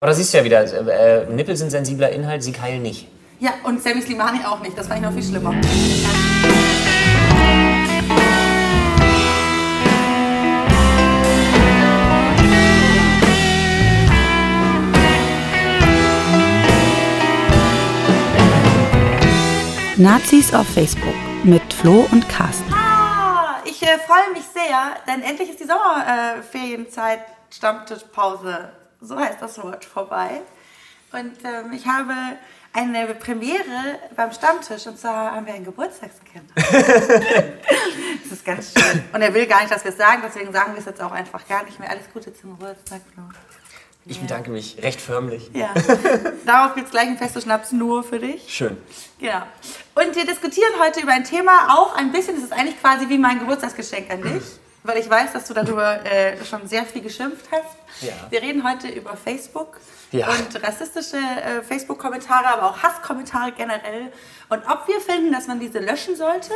Aber da siehst du ja wieder, äh, Nippel sind sensibler Inhalt, sie Keil nicht. Ja, und Sammy Slimani auch nicht. Das fand ich noch viel schlimmer. Nazis auf Facebook mit Flo und Carsten. Ah, ich äh, freue mich sehr, denn endlich ist die Sommerferienzeit, Stammtischpause, so heißt das Wort, vorbei. Und ähm, ich habe eine Premiere beim Stammtisch und zwar haben wir ein Geburtstagskind. das ist ganz schön. Und er will gar nicht, dass wir es sagen, deswegen sagen wir es jetzt auch einfach gar nicht mehr. Alles Gute zum Geburtstag, Flo. Ich bedanke mich recht förmlich. Ja. Darauf gibt es gleich einen festen Schnaps nur für dich. Schön. Genau. Und wir diskutieren heute über ein Thema, auch ein bisschen, das ist eigentlich quasi wie mein Geburtstagsgeschenk an dich, weil ich weiß, dass du darüber äh, schon sehr viel geschimpft hast. Ja. Wir reden heute über Facebook Ja. und rassistische äh, Facebook-Kommentare, aber auch Hasskommentare generell. Und ob wir finden, dass man diese löschen sollte,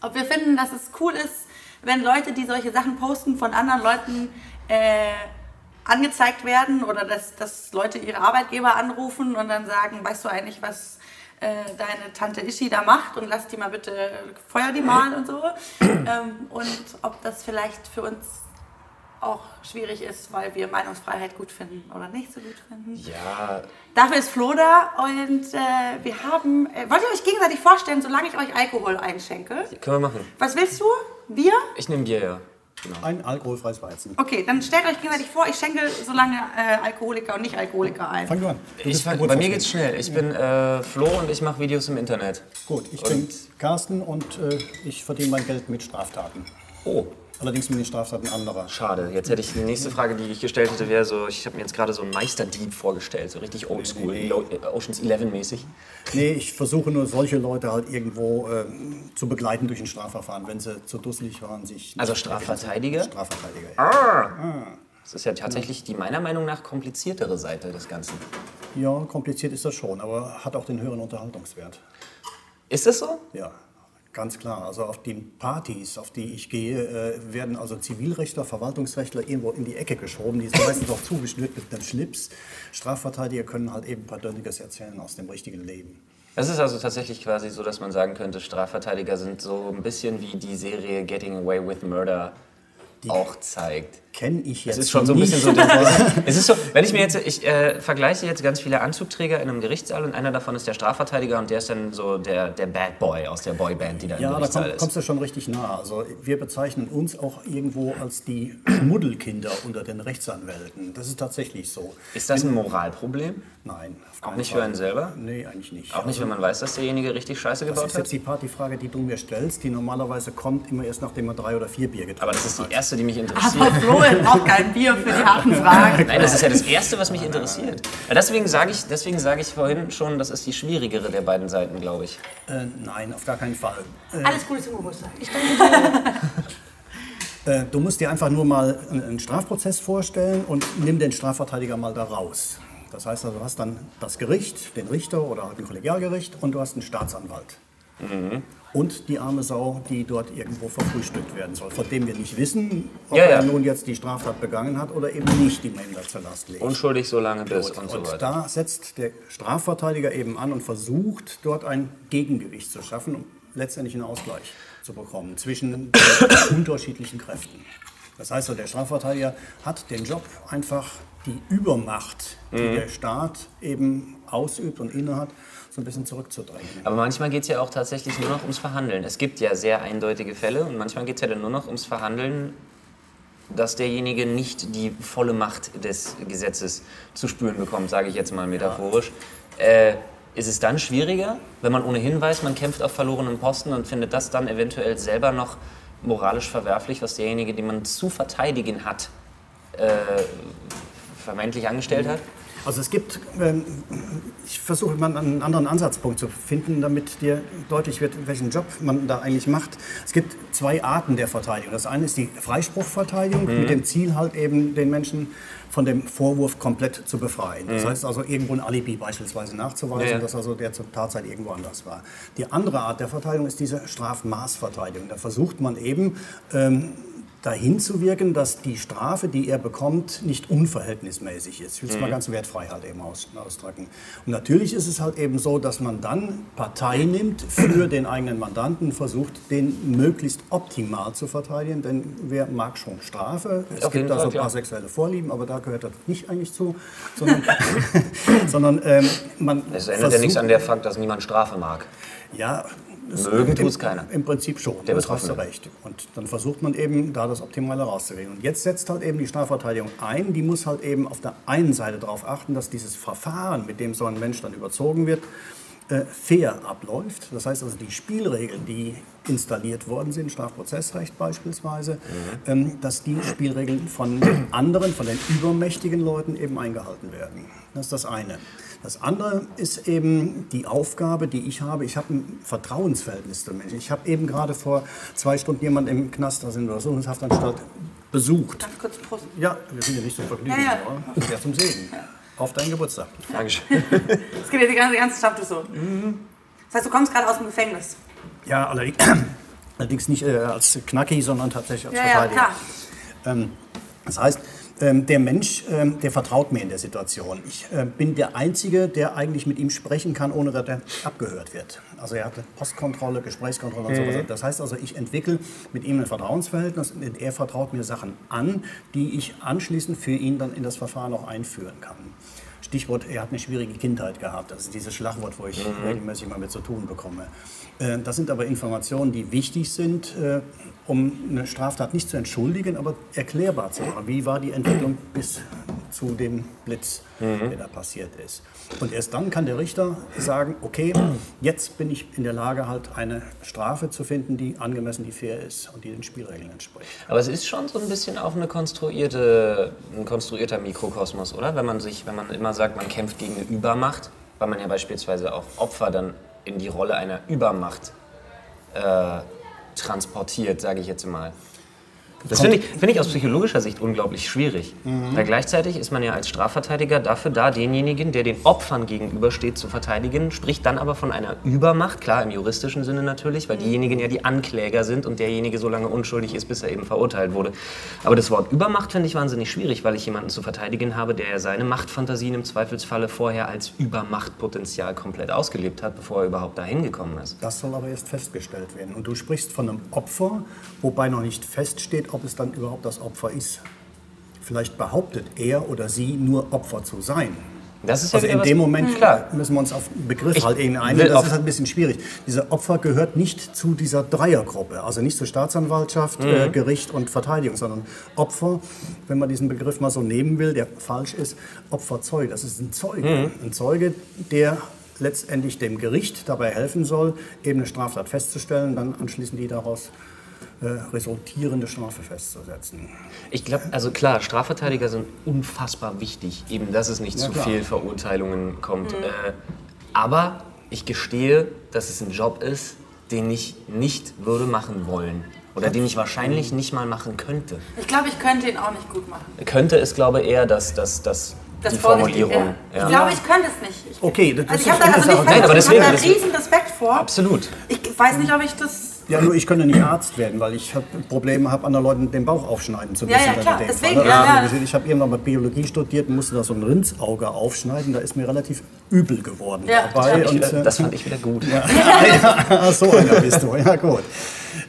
ob wir finden, dass es cool ist, wenn Leute, die solche Sachen posten, von anderen Leuten äh, angezeigt werden oder dass, dass Leute ihre Arbeitgeber anrufen und dann sagen, weißt du eigentlich, was deine Tante Ishi da macht und lass die mal bitte, feuer die mal und so. ähm, und ob das vielleicht für uns auch schwierig ist, weil wir Meinungsfreiheit gut finden oder nicht so gut finden. Ja, Dafür ist Flo da und äh, wir haben, äh, wollt ihr euch gegenseitig vorstellen, solange ich euch Alkohol einschenke? können wir machen. Was willst du? Bier? Ich nehme Bier, ja. Genau. Ein alkoholfreies Weizen. Okay, dann stellt euch gegenseitig vor, ich schenke so lange äh, Alkoholiker und Nicht-Alkoholiker ein. Fang du an. Du Ich, bei mir geht's schnell. Ich bin äh, Flo und ich mache Videos im Internet. Gut, ich Und- bin Carsten und äh, ich verdiene mein Geld mit Straftaten. Oh, Allerdings mit den Straftaten anderer. schade. Jetzt hätte ich die nächste Frage, die ich gestellt hätte, wäre so, ich habe mir jetzt gerade so einen Meisterdieb vorgestellt, so richtig oldschool, Nee, nee. Lo- äh, Oceans 11 mäßig. Nee, ich versuche nur solche Leute halt irgendwo ähm, zu begleiten durch ein Strafverfahren, wenn sie zu dusselig waren, sich. Also. Strafverteidiger? Strafverteidiger. Ja. Das ist ja tatsächlich die meiner Meinung nach kompliziertere Seite des Ganzen. ja, kompliziert ist das schon, aber hat auch den höheren Unterhaltungswert. Ist das so? Ja, ganz klar. Also auf den Partys, auf die ich gehe, äh, werden also Zivilrechtler, Verwaltungsrechtler irgendwo in die Ecke geschoben. Die sind meistens auch zugeschnürt mit einem Schlips. Strafverteidiger können halt eben ein paar Dönniges erzählen aus dem richtigen Leben. Es ist also tatsächlich quasi so, dass man sagen könnte, Strafverteidiger sind so ein bisschen wie die Serie Getting Away with Murder auch zeigt. Kenne ich jetzt Es ist schon so ein nicht. bisschen so. es ist so, wenn ich mir jetzt, ich äh, vergleiche jetzt ganz viele Anzugträger in einem Gerichtssaal und einer davon ist der Strafverteidiger und der ist dann so der, der Bad Boy aus der Boyband, die da im Ja, da Gerichtssaal komm, ist. kommst du schon richtig nah. Also wir bezeichnen uns auch irgendwo als die Schmuddelkinder unter den Rechtsanwälten. Das ist tatsächlich so. Ist das ein Moralproblem? Nein, Auch nicht für einen selber? Nee, eigentlich nicht. Auch nicht, wenn man weiß, dass derjenige richtig Scheiße Das gebaut ist jetzt hat? die Partyfrage, die du mir stellst, die normalerweise kommt immer erst nachdem man drei oder vier Bier getrunken Aber das ist die hat. erste, die mich Aber interessiert. Flo braucht kein Bier für die harten Fragen. Nein, das ist ja das Erste, was mich interessiert. Deswegen sage ich, deswegen sage ich vorhin schon, das ist die schwierigere der beiden Seiten, glaube ich. Äh, nein, auf gar keinen Fall. Äh, Alles Gute zum Geburtstag. Ich danke Äh, du musst dir einfach nur mal einen Strafprozess vorstellen und nimm den Strafverteidiger mal da raus. Das heißt also, du hast dann das Gericht, den Richter oder halt ein Kollegialgericht und du hast einen Staatsanwalt. Und die arme Sau, die dort irgendwo verfrühstückt werden soll, von dem wir nicht wissen, ob Ja, ja. er nun jetzt die Straftat begangen hat oder eben nicht, die man ihm da zur Last legt. Unschuldig so lange bis und, so Und weiter. da setzt der Strafverteidiger eben an und versucht, dort ein Gegengewicht zu schaffen, um letztendlich einen Ausgleich zu bekommen zwischen den unterschiedlichen Kräften. Das heißt, so, der Strafverteidiger hat den Job, einfach die Übermacht, die Mhm. der Staat eben ausübt und innehat, so ein bisschen zurückzudrängen. Aber manchmal geht es ja auch tatsächlich nur noch ums Verhandeln. Es gibt ja sehr eindeutige Fälle und manchmal geht es ja dann nur noch ums Verhandeln, dass derjenige nicht die volle Macht des Gesetzes zu spüren bekommt, sage ich jetzt mal metaphorisch. Äh, ist es dann schwieriger, wenn man ohnehin weiß, man kämpft auf verlorenen Posten und findet das dann eventuell selber noch moralisch verwerflich, was derjenige, den man zu verteidigen hat, äh, vermeintlich angestellt hat? Also es gibt, ähm, ich versuche mal einen anderen Ansatzpunkt zu finden, damit dir deutlich wird, welchen Job man da eigentlich macht. Es gibt zwei Arten der Verteidigung. Das eine ist die Freispruchverteidigung mit dem Ziel halt eben den Menschen von dem Vorwurf komplett zu befreien. Das heißt also irgendwo ein Alibi beispielsweise nachzuweisen, Ja, ja. dass also der zur Tatzeit irgendwo anders war. Die andere Art der Verteidigung ist diese Strafmaßverteidigung. Da versucht man eben ähm, dahin zu wirken, dass die Strafe, die er bekommt, nicht unverhältnismäßig ist. Ich will es mal ganz wertfrei halt eben aus, ausdrücken. Und natürlich ist es halt eben so, dass man dann Partei nimmt für den eigenen Mandanten, versucht, den möglichst optimal zu verteidigen, denn wer mag schon Strafe? Es jeden gibt da so ein paar sexuelle Vorlieben, aber da gehört das nicht eigentlich zu, sondern, sondern ähm, man Es ändert ja nichts an der Fakt, dass niemand Strafe mag. ja, Mögen im- tut's keiner. Im Prinzip schon, Der das hast du recht. Und dann versucht man eben, da das Optimale rauszukriegen. Und jetzt setzt halt eben die Strafverteidigung ein, die muss halt eben auf der einen Seite darauf achten, dass dieses Verfahren, mit dem so ein Mensch dann überzogen wird, äh, fair abläuft. Das heißt also, die Spielregeln, die installiert worden sind, Strafprozessrecht beispielsweise, ähm, dass die Spielregeln von anderen, von den übermächtigen Leuten eben eingehalten werden. Das ist das eine. Das andere ist eben die Aufgabe, die ich habe. Ich habe ein Vertrauensverhältnis zu Menschen. Ich habe eben gerade vor zwei Stunden jemanden im Knast, also in der Untersuchungshaftanstalt, besucht. Ganz kurz Prost. Ja, wir sind ja nicht zum Vergnügen, Ja, ja. aber das ist ja zum Segen. Auf deinen Geburtstag. Dankeschön. Das geht jetzt die ganze, ganze Stammtisch so. Das heißt, du kommst gerade aus dem Gefängnis. Ja, allerdings, allerdings nicht äh, als Knacki, sondern tatsächlich als Ja, ja, Verteidiger. klar. Ähm, das heißt, ähm, der Mensch, ähm, der vertraut mir in der Situation. Ich äh, bin der Einzige, der eigentlich mit ihm sprechen kann, ohne dass er abgehört wird. Also er hat eine Postkontrolle, Gesprächskontrolle und so weiter. Das heißt also, ich entwickle mit ihm ein Vertrauensverhältnis und er vertraut mir Sachen an, die ich anschließend für ihn dann in das Verfahren auch einführen kann. Stichwort, er hat eine schwierige Kindheit gehabt. Das ist dieses Schlagwort, wo ich regelmäßig mal mit zu tun bekomme. Äh, Das sind aber Informationen, die wichtig sind, äh, um eine Straftat nicht zu entschuldigen, aber erklärbar zu machen. Wie war die Entwicklung bis zu dem Blitz, der da passiert ist? Und erst dann kann der Richter sagen, okay, jetzt bin ich in der Lage, halt eine Strafe zu finden, die angemessen, die fair ist und die den Spielregeln entspricht. Aber es ist schon so ein bisschen auch eine konstruierte, ein konstruierter Mikrokosmos, oder? Wenn man sich, wenn man immer sagt, man kämpft gegen eine Übermacht, weil man ja beispielsweise auch Opfer dann in die Rolle einer Übermacht äh, transportiert, sage ich jetzt mal. Das finde ich, finde ich aus psychologischer Sicht unglaublich schwierig. Weil gleichzeitig ist man ja als Strafverteidiger dafür da, denjenigen, der den Opfern gegenübersteht, zu verteidigen, spricht dann aber von einer Übermacht, klar im juristischen Sinne natürlich, weil diejenigen ja die Ankläger sind und derjenige so lange unschuldig ist, bis er eben verurteilt wurde. Aber das Wort Übermacht finde ich wahnsinnig schwierig, weil ich jemanden zu verteidigen habe, der ja seine Machtfantasien im Zweifelsfalle vorher als Übermachtpotenzial komplett ausgelebt hat, bevor er überhaupt dahin gekommen ist. Das soll aber erst festgestellt werden. Und du sprichst von einem Opfer, wobei noch nicht feststeht, ob es dann überhaupt das Opfer ist. Vielleicht behauptet er oder sie nur Opfer zu sein. Das ist ja Also wieder in dem Moment Klar. müssen wir uns auf den Begriff Ich halt eben einigen. Das ist halt ein bisschen schwierig. Diese Opfer gehört nicht zu dieser Dreiergruppe, also nicht zur Staatsanwaltschaft, äh, Mhm. Gericht und Verteidigung, sondern Opfer, wenn man diesen Begriff mal so nehmen will, der falsch ist, Opferzeuge. Das ist ein Zeuge. Mhm. Ein Zeuge, der letztendlich dem Gericht dabei helfen soll, eben eine Straftat festzustellen, dann anschließend die daraus äh, resultierende Strafe festzusetzen. Ich glaube, also klar, Strafverteidiger sind unfassbar wichtig, eben dass es nicht Ja, zu klar. Fehlverurteilungen kommt. Äh, aber ich gestehe, dass es ein Job ist, den ich nicht würde machen wollen. Oder den ich wahrscheinlich nicht mal machen könnte. Ich glaube, ich könnte ihn auch nicht gut machen. Könnte ist, glaube ich, eher das, das, das, Das die Formulierung. ja. Ja. Ich glaube, ich könnte es nicht. Ich, Okay, das also ist ich habe da, also das nicht, auch- Nein, aber ich deswegen- habe da riesen Respekt vor. Absolut. Ich weiß nicht, ob ich das... Ja, nur ich könnte nicht Arzt werden, weil ich hab Probleme habe, anderen Leuten den Bauch aufschneiden zu Ja, müssen. ja, klar, dem deswegen, ja, ja. Ich habe irgendwann mal Biologie studiert und musste da so ein Rindsauge aufschneiden. Da ist mir relativ übel geworden Ja, das dabei. fand ich Das, äh, das fand ich wieder gut. ja, so einer bist du, ja gut.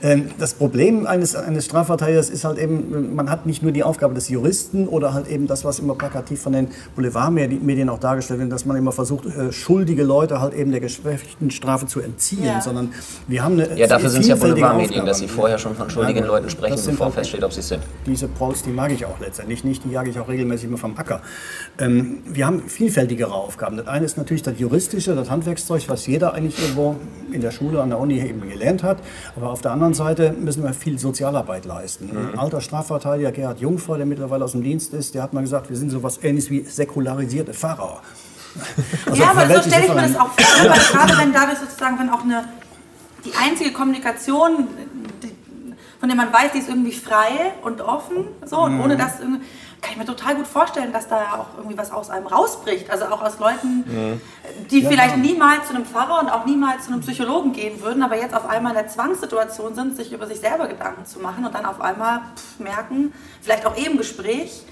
Ähm, Das Problem eines, eines Strafverteidigers ist halt eben, man hat nicht nur die Aufgabe des Juristen oder halt eben das, was immer plakativ von den Boulevardmedien auch dargestellt wird, dass man immer versucht, äh, schuldige Leute halt eben der geschwächten Strafe zu entziehen, Ja. sondern wir haben eine Ja, dafür sind es ja Boulevardmedien, dass sie vorher schon von schuldigen Ja, Leuten sprechen, sind bevor halt- feststeht, ob sie es sind. Diese Prols, die mag ich auch letztendlich nicht, die jage ich auch regelmäßig immer vom Acker. Ähm, wir haben vielfältigere Aufgaben. Das eine ist natürlich das Juristische, das Handwerkszeug, was jeder eigentlich irgendwo in der Schule, an der Uni eben gelernt hat. Aber auf der anderen Seite müssen wir viel Sozialarbeit leisten. Ein alter Strafverteidiger, Gerhard Jungfrau, der mittlerweile aus dem Dienst ist, der hat mal gesagt, wir sind sowas ähnliches wie säkularisierte Pfarrer. Also ja, aber so stelle ich mir das auch vor, weil gerade wenn dadurch sozusagen, wenn auch eine, die einzige Kommunikation, die, von der man weiß, die ist irgendwie frei und offen, so, und ohne dass irgendwie, kann ich mir total gut vorstellen, dass da auch irgendwie was aus einem rausbricht. Also auch aus Leuten, die Ja, vielleicht klar. niemals zu einem Pfarrer und auch niemals zu einem Psychologen gehen würden, aber jetzt auf einmal in der Zwangssituation sind, sich über sich selber Gedanken zu machen und dann auf einmal pff, merken, vielleicht auch im Gespräch,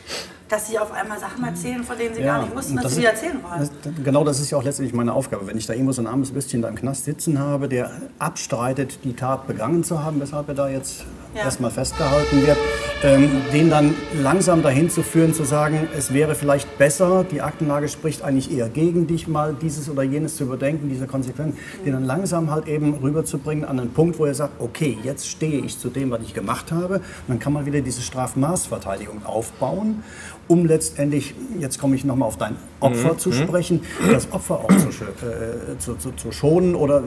dass sie auf einmal Sachen erzählen, von denen sie gar nicht wussten, dass das sie sie ist- erzählen wollen. das- Genau das ist ja auch letztendlich meine Aufgabe. Wenn ich da irgendwo so ein armes Bisschen da im Knast sitzen habe, der abstreitet, die Tat begangen zu haben, weshalb er da jetzt Ja. erstmal festgehalten wird, ähm, den dann langsam dahin zu führen, zu sagen, es wäre vielleicht besser, die Aktenlage spricht eigentlich eher gegen dich, mal dieses oder jenes zu überdenken, diese Konsequenzen, den dann langsam halt eben rüberzubringen an einen Punkt, wo er sagt, okay, jetzt stehe ich zu dem, was ich gemacht habe. Und dann kann man wieder diese Strafmaßverteidigung aufbauen, um letztendlich, jetzt komme ich nochmal auf dein Opfer zu sprechen, das Opfer auch zu, äh, zu, zu, zu schonen oder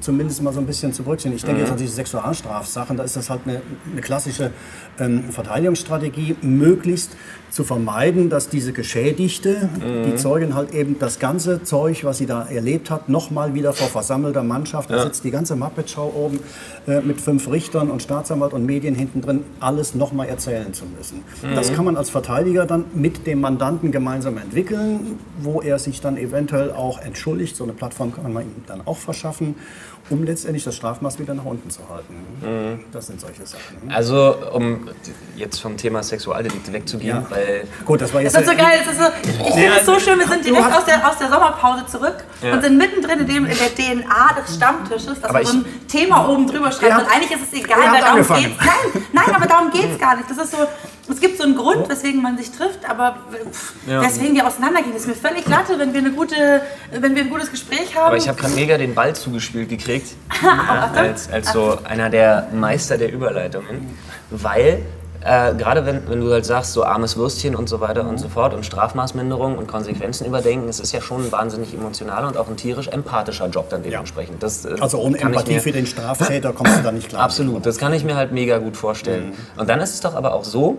zumindest mal so ein bisschen zu berücksichtigen. Ich denke jetzt an diese Sexualstrafsachen, da ist das halt eine, eine klassische ähm, Verteidigungsstrategie, möglichst zu vermeiden, dass diese Geschädigte, die Zeugin halt eben das ganze Zeug, was sie da erlebt hat, nochmal wieder vor versammelter Mannschaft, da sitzt die ganze Muppet-Show oben äh, mit fünf Richtern und Staatsanwalt und Medien hinten drin, alles nochmal erzählen zu müssen. Das kann man als Verteidiger dann mit dem Mandanten gemeinsam entwickeln, wo er sich dann eventuell auch entschuldigt. So eine Plattform kann man ihm dann auch verschaffen, um letztendlich das Strafmaß wieder nach unten zu halten. Das sind solche Sachen. Also, um jetzt vom Thema Sexualdelikte wegzugehen, Ja. weil Gut, das war jetzt Das ist so geil. Das ist so, ich finde es so schön, wir sind direkt aus der, aus der Sommerpause zurück Ja. und sind mittendrin in, dem, in der DNA des Stammtisches, dass Aber man so ich- ein Thema oben drüber schreibt. Und eigentlich ist es egal, weil darum angefangen. geht's. Nein, nein, aber darum geht es gar nicht. Das ist so, es gibt so einen Grund, weswegen man sich trifft, aber pff, Ja. weswegen wir auseinandergehen. Das ist mir völlig latte, wenn wir, eine gute, wenn wir ein gutes Gespräch haben. Aber ich habe gerade mega den Ball zugespielt gekriegt, ja, als, als so einer der Meister der Überleitungen, weil äh, gerade wenn, wenn du halt sagst, so armes Würstchen und so weiter und so fort und Strafmaßminderung und Konsequenzen überdenken, es ist ja schon ein wahnsinnig emotionaler und auch ein tierisch empathischer Job dann dementsprechend. Das, äh, Also ohne Empathie mir- für den Straftäter kommst du da nicht klar. Absolut, das kann ich mir halt mega gut vorstellen. Und dann ist es doch aber auch so,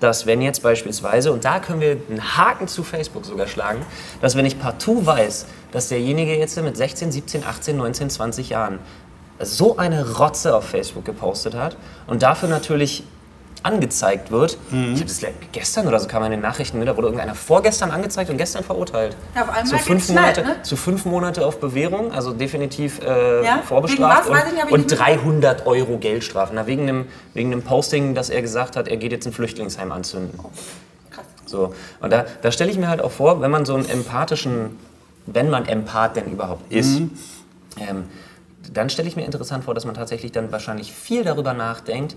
dass wenn jetzt beispielsweise, und da können wir einen Haken zu Facebook sogar schlagen, dass wenn ich partout weiß, dass derjenige jetzt mit 16, 17, 18, 19, 20 Jahren so eine Rotze auf Facebook gepostet hat und dafür natürlich angezeigt wird. Mhm. Ich habe das gestern oder so kam in den Nachrichten mit, da wurde irgendeiner vorgestern angezeigt und gestern verurteilt. Ja, auf einmal zu, fünf Monate, ne? zu fünf Monate auf Bewährung, also definitiv äh, Ja? vorbestraft was? Und, nicht und 300 Euro Geldstrafe. Na, wegen einem wegen Posting, dass er gesagt hat, er geht jetzt ein Flüchtlingsheim anzünden. Krass. So. Und da, da stelle ich mir halt auch vor, wenn man so einen empathischen, wenn man Empath denn überhaupt ist, ähm, dann stelle ich mir interessant vor, dass man tatsächlich dann wahrscheinlich viel darüber nachdenkt,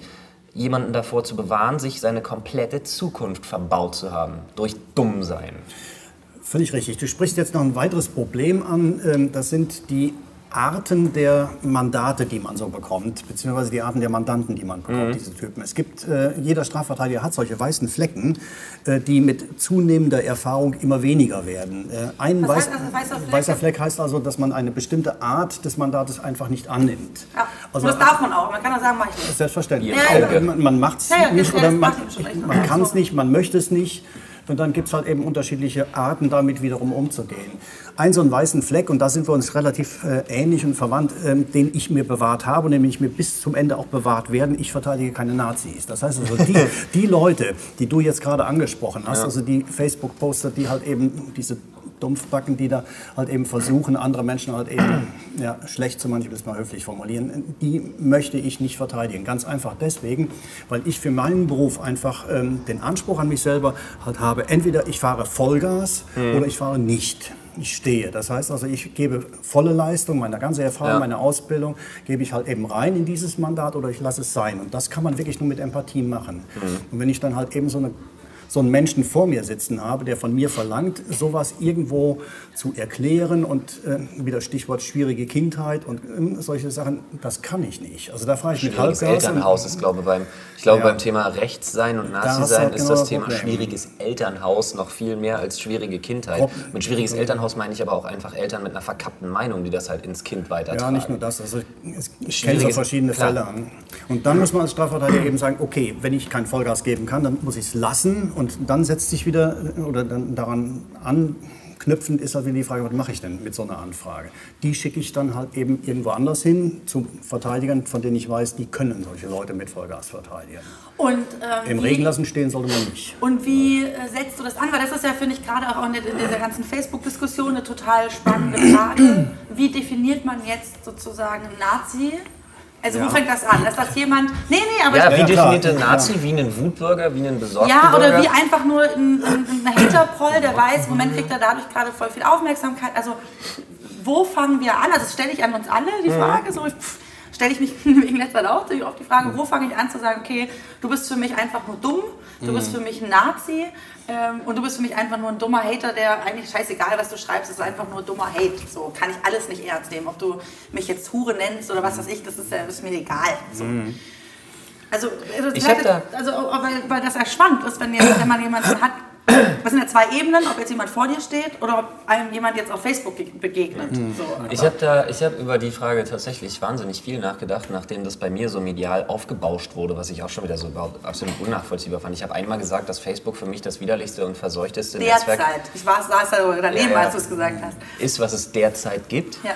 jemanden davor zu bewahren, sich seine komplette Zukunft verbaut zu haben. Durch Dummsein. Völlig richtig. Du sprichst jetzt noch ein weiteres Problem an. Ähm, Das sind die Arten der Mandate, die man so bekommt, beziehungsweise die Arten der Mandanten, die man bekommt, diese Typen. Es gibt, äh, jeder Strafverteidiger hat solche weißen Flecken, äh, die mit zunehmender Erfahrung immer weniger werden. Äh, Ein Was weiß, heißt das, weißer Fleck? weißer Fleck heißt also, dass man eine bestimmte Art des Mandates einfach nicht annimmt. Ja. Also das darf man auch. Man kann auch sagen, mach ich nicht. Selbstverständlich. Ja, ja. Man, man macht es Ja, ja, nicht oder man, man kann es nicht, man möchte es nicht. Und dann gibt es halt eben unterschiedliche Arten, damit wiederum umzugehen. Ein so einen weißen Fleck, und da sind wir uns relativ äh, ähnlich und verwandt, ähm, den ich mir bewahrt habe und nämlich mir bis zum Ende auch bewahrt werden. Ich verteidige keine Nazis. Das heißt also, die, die Leute, die du jetzt gerade angesprochen hast, also die Facebook-Poster, die halt eben diese Dumpfbacken, die da halt eben versuchen, andere Menschen halt eben ja, schlecht zu machen, ich will es mal höflich formulieren, die möchte ich nicht verteidigen. Ganz einfach deswegen, weil ich für meinen Beruf einfach ähm, den Anspruch an mich selber halt habe, entweder ich fahre Vollgas oder ich fahre nicht. Ich stehe. Das heißt also, ich gebe volle Leistung, meine ganze Erfahrung, Ja. meine Ausbildung, gebe ich halt eben rein in dieses Mandat oder ich lasse es sein. Und das kann man wirklich nur mit Empathie machen. Und wenn ich dann halt eben so eine so einen Menschen vor mir sitzen habe, der von mir verlangt, sowas irgendwo zu erklären und äh, wieder Stichwort schwierige Kindheit und äh, solche Sachen, das kann ich nicht. Also da fahre ich mit Schwieriges Elternhaus ist, glaube beim, ich glaube, Ja. beim Thema Rechts sein und Nazi sein halt ist genau das Thema Problem. schwieriges Elternhaus noch viel mehr als schwierige Kindheit. Prob- Mit schwieriges Elternhaus meine ich aber auch einfach Eltern mit einer verkappten Meinung, die das halt ins Kind weitertragen. Ja, nicht nur das. Also es kenne so verschiedene klar. Fälle an. Und dann muss man als Strafverteidiger eben sagen, okay, wenn ich kein Vollgas geben kann, dann muss ich es lassen und dann setzt sich wieder äh, oder dann daran an anknüpfend ist halt wieder die Frage, was mache ich denn mit so einer Anfrage? Die schicke ich dann halt eben irgendwo anders hin zu Verteidigern, von denen ich weiß, die können solche Leute mit Vollgas verteidigen. Und, ähm, Im Regen lassen stehen sollte man nicht. Und wie äh, setzt du das an? Weil das ist ja, finde ich, gerade auch in, der- in dieser ganzen Facebook-Diskussion eine total spannende Frage. Wie definiert man jetzt sozusagen Nazi? Also wo Ja. fängt das an? Ist das jemand... Nee, nee, aber... Ja, ich, wie definiert ein Nazi? Wie einen Wutbürger? Wie einen besorgten ja, Bürger? oder wie einfach nur ein, ein, ein Haterproll, der weiß, im Moment kriegt er dadurch gerade voll viel Aufmerksamkeit. Also wo fangen wir an? Also das stelle ich an uns alle die Frage. So, pff, stelle ich mich wegen letzter Zeit auch natürlich oft die Frage, wo fange ich an zu sagen, okay, du bist für mich einfach nur dumm, du bist für mich ein Nazi ähm, und du bist für mich einfach nur ein dummer Hater, der eigentlich scheißegal, was du schreibst, ist einfach nur dummer Hate. So kann ich alles nicht ernst nehmen. Ob du mich jetzt Hure nennst oder was weiß ich, das ist, ist mir egal. So. Also, also, Ich hab ist- also weil, weil das spannend ist, wenn, jetzt, wenn man jemanden hat, das sind ja zwei Ebenen, ob jetzt jemand vor dir steht oder ob einem jemand jetzt auf Facebook ge- begegnet. So. Ich habe da, ich habe über die Frage tatsächlich wahnsinnig viel nachgedacht, nachdem das bei mir so medial aufgebauscht wurde, was ich auch schon wieder so überhaupt absolut unnachvollziehbar fand. Ich habe einmal gesagt, dass Facebook für mich das widerlichste und verseuchteste Netzwerk Derzeit. Ich war, saß da daneben, Ja, ja. als du es gesagt hast. ist, was es derzeit gibt. Ja.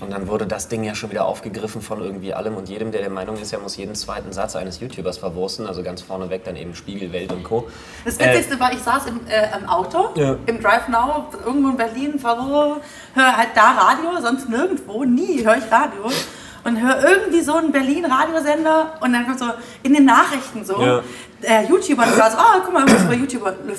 Und dann wurde das Ding ja schon wieder aufgegriffen von irgendwie allem und jedem, der der Meinung ist, er muss jeden zweiten Satz eines YouTubers verwursten. Also ganz vorneweg dann eben Spiegel, Welt und Co. Das Witzigste war, ich saß im, äh, im Auto, Ja. im Drive Now, irgendwo in Berlin, höre halt da Radio, sonst nirgendwo, nie höre ich Radio. Und höre irgendwie so einen Berlin-Radiosender und dann kommt so in den Nachrichten so, Ja. der YouTuber, und ich war so, oh, guck mal, irgendwas bei YouTuber. Und ich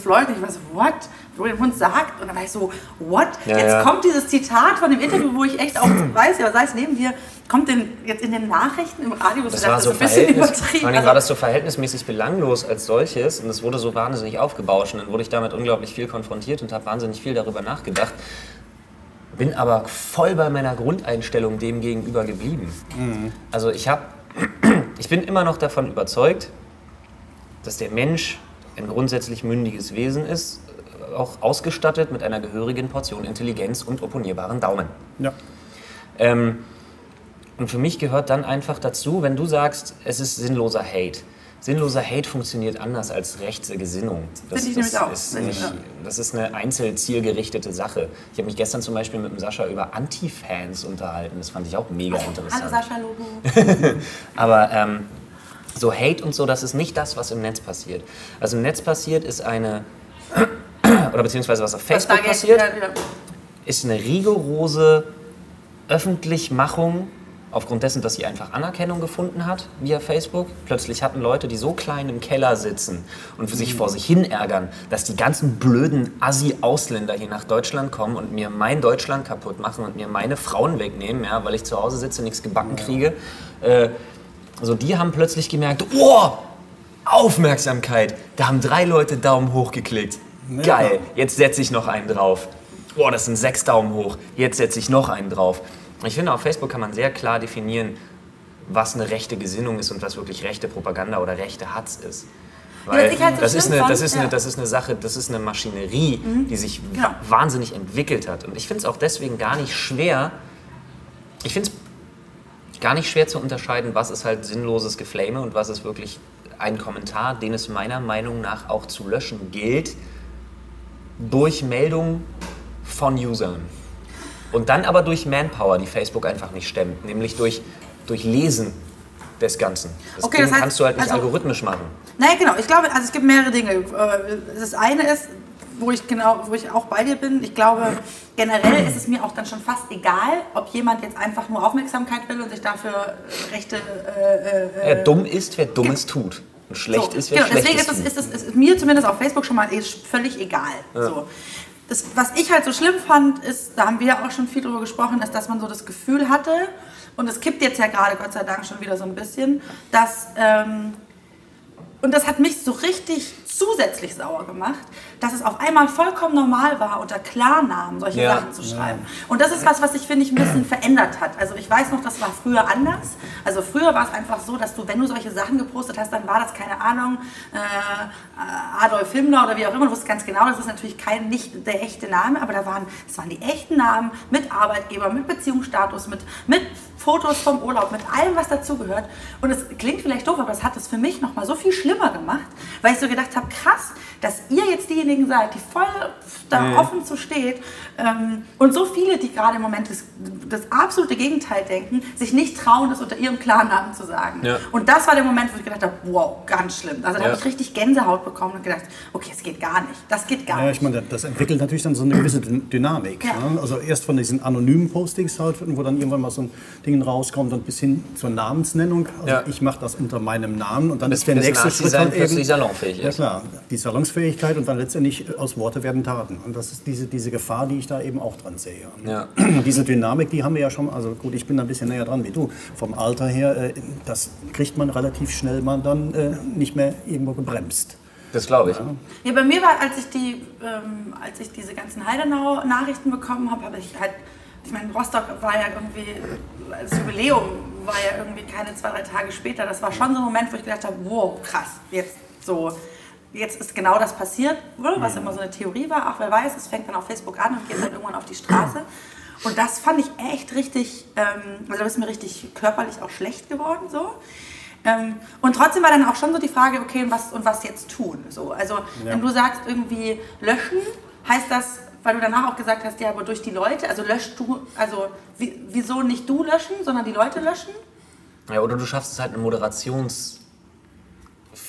so, what? Wo der Hund sagt. Und dann war ich so, what? Ja, jetzt ja. kommt dieses Zitat von dem Interview, wo ich echt auch weiß, ja, sei es neben dir, kommt denn jetzt in den Nachrichten im Radio, Das du war dachtest, so ein bisschen übertrieben. vor allem war das so verhältnismäßig belanglos als solches und es wurde so wahnsinnig aufgebauscht und dann wurde ich damit unglaublich viel konfrontiert und habe wahnsinnig viel darüber nachgedacht. Bin aber voll bei meiner Grundeinstellung dem gegenüber geblieben. Also ich habe, ich bin immer noch davon überzeugt, dass der Mensch ein grundsätzlich mündiges Wesen ist, auch ausgestattet mit einer gehörigen Portion Intelligenz und opponierbaren Daumen. Ja. Ähm, und für mich gehört dann einfach dazu, wenn du sagst, es ist sinnloser Hate. Sinnloser Hate funktioniert anders als rechte Gesinnung. Das, Finde ich nämlich auch. Ist nicht, das ist eine einzelzielgerichtete Sache. Ich habe mich gestern zum Beispiel mit dem Sascha über Anti-Fans unterhalten. Das fand ich auch mega Hallo interessant. Sascha Lobo. Aber ähm, so Hate und so, das ist nicht das, was im Netz passiert. Was im Netz passiert, ist eine, oder beziehungsweise was auf Was Facebook jetzt passiert, ist eine rigorose Öffentlichmachung aufgrund dessen, dass sie einfach Anerkennung gefunden hat via Facebook. Plötzlich hatten Leute, die so klein im Keller sitzen und für sich vor sich hin ärgern, dass die ganzen blöden Assi-Ausländer hier nach Deutschland kommen und mir mein Deutschland kaputt machen und mir meine Frauen wegnehmen, ja, weil ich zu Hause sitze, nichts gebacken kriege. Äh, also die haben plötzlich gemerkt, oh, Aufmerksamkeit, da haben drei Leute Daumen hoch geklickt. Geil, jetzt setze ich noch einen drauf. Boah, das sind sechs Daumen hoch. Jetzt setze ich noch einen drauf. Ich finde, auf Facebook kann man sehr klar definieren, was eine rechte Gesinnung ist und was wirklich rechte Propaganda oder rechte Hatz ist. Weil ich halt das, ist eine, das, ist eine, ja. das ist eine Sache, das ist eine Maschinerie, die sich Genau. wa- wahnsinnig entwickelt hat. Und ich finde es auch deswegen gar nicht schwer, ich finde es gar nicht schwer zu unterscheiden, was ist halt sinnloses Geflame und was ist wirklich ein Kommentar, den es meiner Meinung nach auch zu löschen gilt, durch Meldung von Usern. Und dann aber durch Manpower, die Facebook einfach nicht stemmt, nämlich durch, durch Lesen des Ganzen. Das Okay, Ding das heißt, kannst du halt nicht also- algorithmisch machen. Nein, genau. Ich glaube, also es gibt mehrere Dinge. Äh, Das eine ist, wo ich genau, wo ich auch bei dir bin. Ich glaube, generell ist es mir auch dann schon fast egal, ob jemand jetzt einfach nur Aufmerksamkeit will und sich dafür äh, rechte. Äh, äh, Wer dumm ist, wer Dummes tut. Und schlecht so, ist, wer genau, deswegen Schlechtes ist es, ist, es, ist mir zumindest auf Facebook schon mal eh völlig egal. So. Das, was ich halt so schlimm fand, ist, da haben wir auch schon viel drüber gesprochen, ist, dass man so das Gefühl hatte, und es kippt jetzt ja gerade Gott sei Dank schon wieder so ein bisschen, dass, ähm, und das hat mich so richtig zusätzlich sauer gemacht, dass es auf einmal vollkommen normal war, unter Klarnamen solche Ja. Sachen zu schreiben. Und das ist was, was sich, finde ich, ein bisschen verändert hat. Also ich weiß noch, das war früher anders. Also früher war es einfach so, dass du, wenn du solche Sachen gepostet hast, dann war das, keine Ahnung, äh, Adolf Himmler oder wie auch immer, du wusstest ganz genau, das ist natürlich kein, nicht der echte Name, aber da waren, das waren die echten Namen mit Arbeitgeber, mit Beziehungsstatus, mit, mit Fotos vom Urlaub, mit allem, was dazugehört. Und es klingt vielleicht doof, aber es hat es für mich noch mal so viel schlimmer gemacht, weil ich so gedacht habe, krass, dass ihr jetzt diejenigen seid, die voll da offen zu steht ähm, und so viele, die gerade im Moment das, das absolute Gegenteil denken, sich nicht trauen, das unter ihrem Klarnamen zu sagen. Ja. Und das war der Moment, wo ich gedacht habe, wow, ganz schlimm. Also da Ja. habe ich richtig Gänsehaut bekommen und gedacht, okay, es geht gar nicht. Das geht gar Ja, nicht. ich meine, das entwickelt natürlich dann so eine gewisse Dyn- Dynamik. Ja. Ne? Also erst von diesen anonymen Postings halt, wo dann irgendwann mal so ein Ding rauskommt und bis hin zur Namensnennung. Also Ja. ich mache das unter meinem Namen und dann Bis- ist der nächste Schritt halt eben, plötzlich salonfähig Ja ist. Die Salonsfähigkeit und dann letztendlich äh, aus Worte werden Taten. Und das ist diese, diese Gefahr, die ich da eben auch dran sehe. Ja. Diese Dynamik, die haben wir ja schon, also gut, ich bin da ein bisschen näher dran wie du. Vom Alter her, äh, das kriegt man relativ schnell mal dann äh, nicht mehr irgendwo gebremst. Das glaube ich. Ja, bei mir war, als ich, die, ähm, als ich diese ganzen Heidenau-Nachrichten bekommen habe, habe ich halt, ich meine, Rostock war ja irgendwie, das Jubiläum war ja irgendwie keine zwei, drei Tage später. Das war schon so ein Moment, wo ich gedacht habe, wow, krass, jetzt so, jetzt ist genau das passiert, was immer so eine Theorie war. Ach, wer weiß, es fängt dann auf Facebook an und geht dann irgendwann auf die Straße. Und das fand ich echt richtig, ähm, also ist mir richtig körperlich auch schlecht geworden, so. Ähm, und trotzdem war dann auch schon so die Frage, okay, und was, und was jetzt tun? So, also, wenn du sagst, irgendwie löschen, heißt das, weil du danach auch gesagt hast, ja, aber durch die Leute, also löscht du, also wie, wieso nicht du löschen, sondern die Leute löschen? Ja, oder du schaffst es halt eine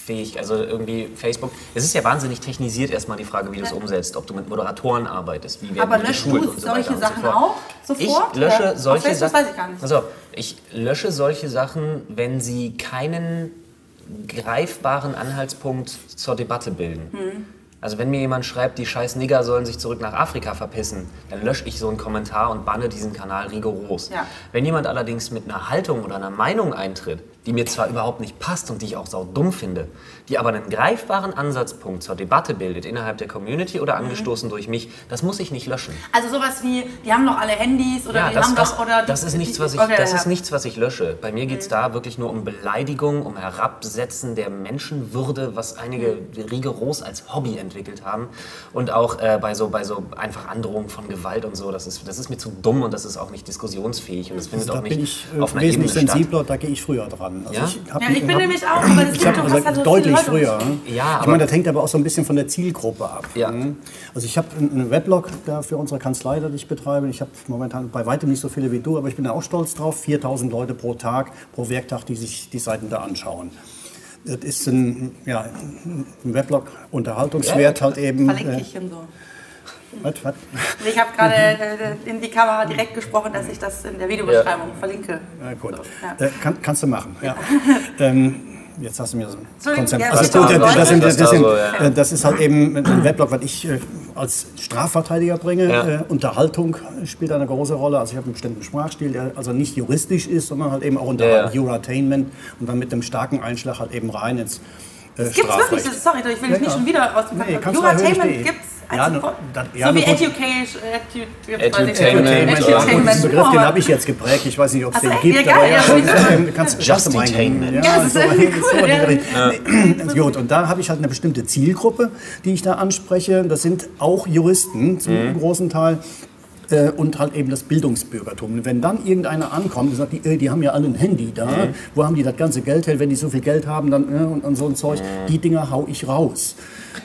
Moderationsfähig, also irgendwie Facebook. Es ist ja wahnsinnig technisiert erstmal die Frage, wie du es Ja. umsetzt, ob du mit Moderatoren arbeitest, wie werden Aber löschst du so solche Sachen so auch sofort? Ich lösche? Auf solche Sachen. weiß ich gar nicht. Also, ich lösche solche Sachen, wenn sie keinen greifbaren Anhaltspunkt zur Debatte bilden. Hm. Also wenn mir jemand schreibt, die scheiß Nigger sollen sich zurück nach Afrika verpissen, dann lösche ich so einen Kommentar und banne diesen Kanal rigoros. Ja. Wenn jemand allerdings mit einer Haltung oder einer Meinung eintritt, die mir zwar überhaupt nicht passt und die ich auch sau dumm finde, die aber einen greifbaren Ansatzpunkt zur Debatte bildet innerhalb der Community oder Mhm. angestoßen durch mich, das muss ich nicht löschen. Also sowas wie, die haben doch alle Handys oder Ja, die das, haben das, doch, oder das ist nichts, was ich, okay, das ja. Mhm. ist nichts, was ich lösche. Bei mir geht es da wirklich nur um Beleidigung, um Herabsetzen der Menschenwürde, was einige Mhm. rigoros als Hobby entwickelt haben. Und auch äh, bei, so, bei so einfach Androhungen von Gewalt und so. Das ist, das ist mir zu dumm und das ist auch nicht diskussionsfähig und das findet Da auch nicht bin ich äh, auf einer Ebene wesentlich statt. sensibler, da gehe ich früher dran. Also Ja? hab- Ja, ich bin nämlich auch, aber das Ich habe du also hast halt so deutlich viele Leute. Früher. Ja, ich meine, das hängt aber auch so ein bisschen von der Zielgruppe ab. Ja. ne? Also ich habe einen Weblog da für unsere Kanzlei, den ich betreibe. Ich habe momentan bei weitem nicht so viele wie du, aber ich bin da auch stolz drauf. 4000 Leute pro Tag, pro Werktag, die sich die Seiten da anschauen. Das ist ein, ja, ein Weblog, Unterhaltungswert halt eben. Verlinke äh, so. was, was? Ich habe gerade äh, in die Kamera direkt gesprochen, dass ich das in der Videobeschreibung verlinke. Ja, gut. Ja. Äh, kann, kannst du machen. Ja. ähm, jetzt hast du mir so ein Konzept. Also gut, da das, sind, das, da sind, äh, das ist halt eben ein Weblog, was ich äh, als Strafverteidiger bringe. Ja. Äh, Unterhaltung spielt eine große Rolle. Also ich habe einen bestimmten Sprachstil, der also nicht juristisch ist, sondern halt eben auch Unterhaltung, Ja, Eurotainment und dann mit einem starken Einschlag halt eben rein ins äh, Gibt's wirklich? Sorry, ich will Ja, dich nicht schon wieder aus dem Nee, Juratainment gibt's Ja, als ne, Wort? dann- ja, so ne, wie. Education, edu, Edutainment, Edutainment. Begriff, den habe ich jetzt geprägt. Ich weiß nicht, ob es den gibt, Ja, aber ja, ja. ähm, kannst du mal Justitainment. Ja, das ist so, irgendwie so cool, ja. Gut, und da habe ich halt eine bestimmte Zielgruppe, die ich da anspreche. Das sind auch Juristen zum großen Teil. äh, Und halt eben das Bildungsbürgertum. Und Wenn dann irgendeiner ankommt und sagt, die, äh, die haben ja alle ein Handy da, wo haben die das ganze Geld her, wenn die so viel Geld haben dann, äh, und, und so ein Zeug, die Dinger hau ich raus.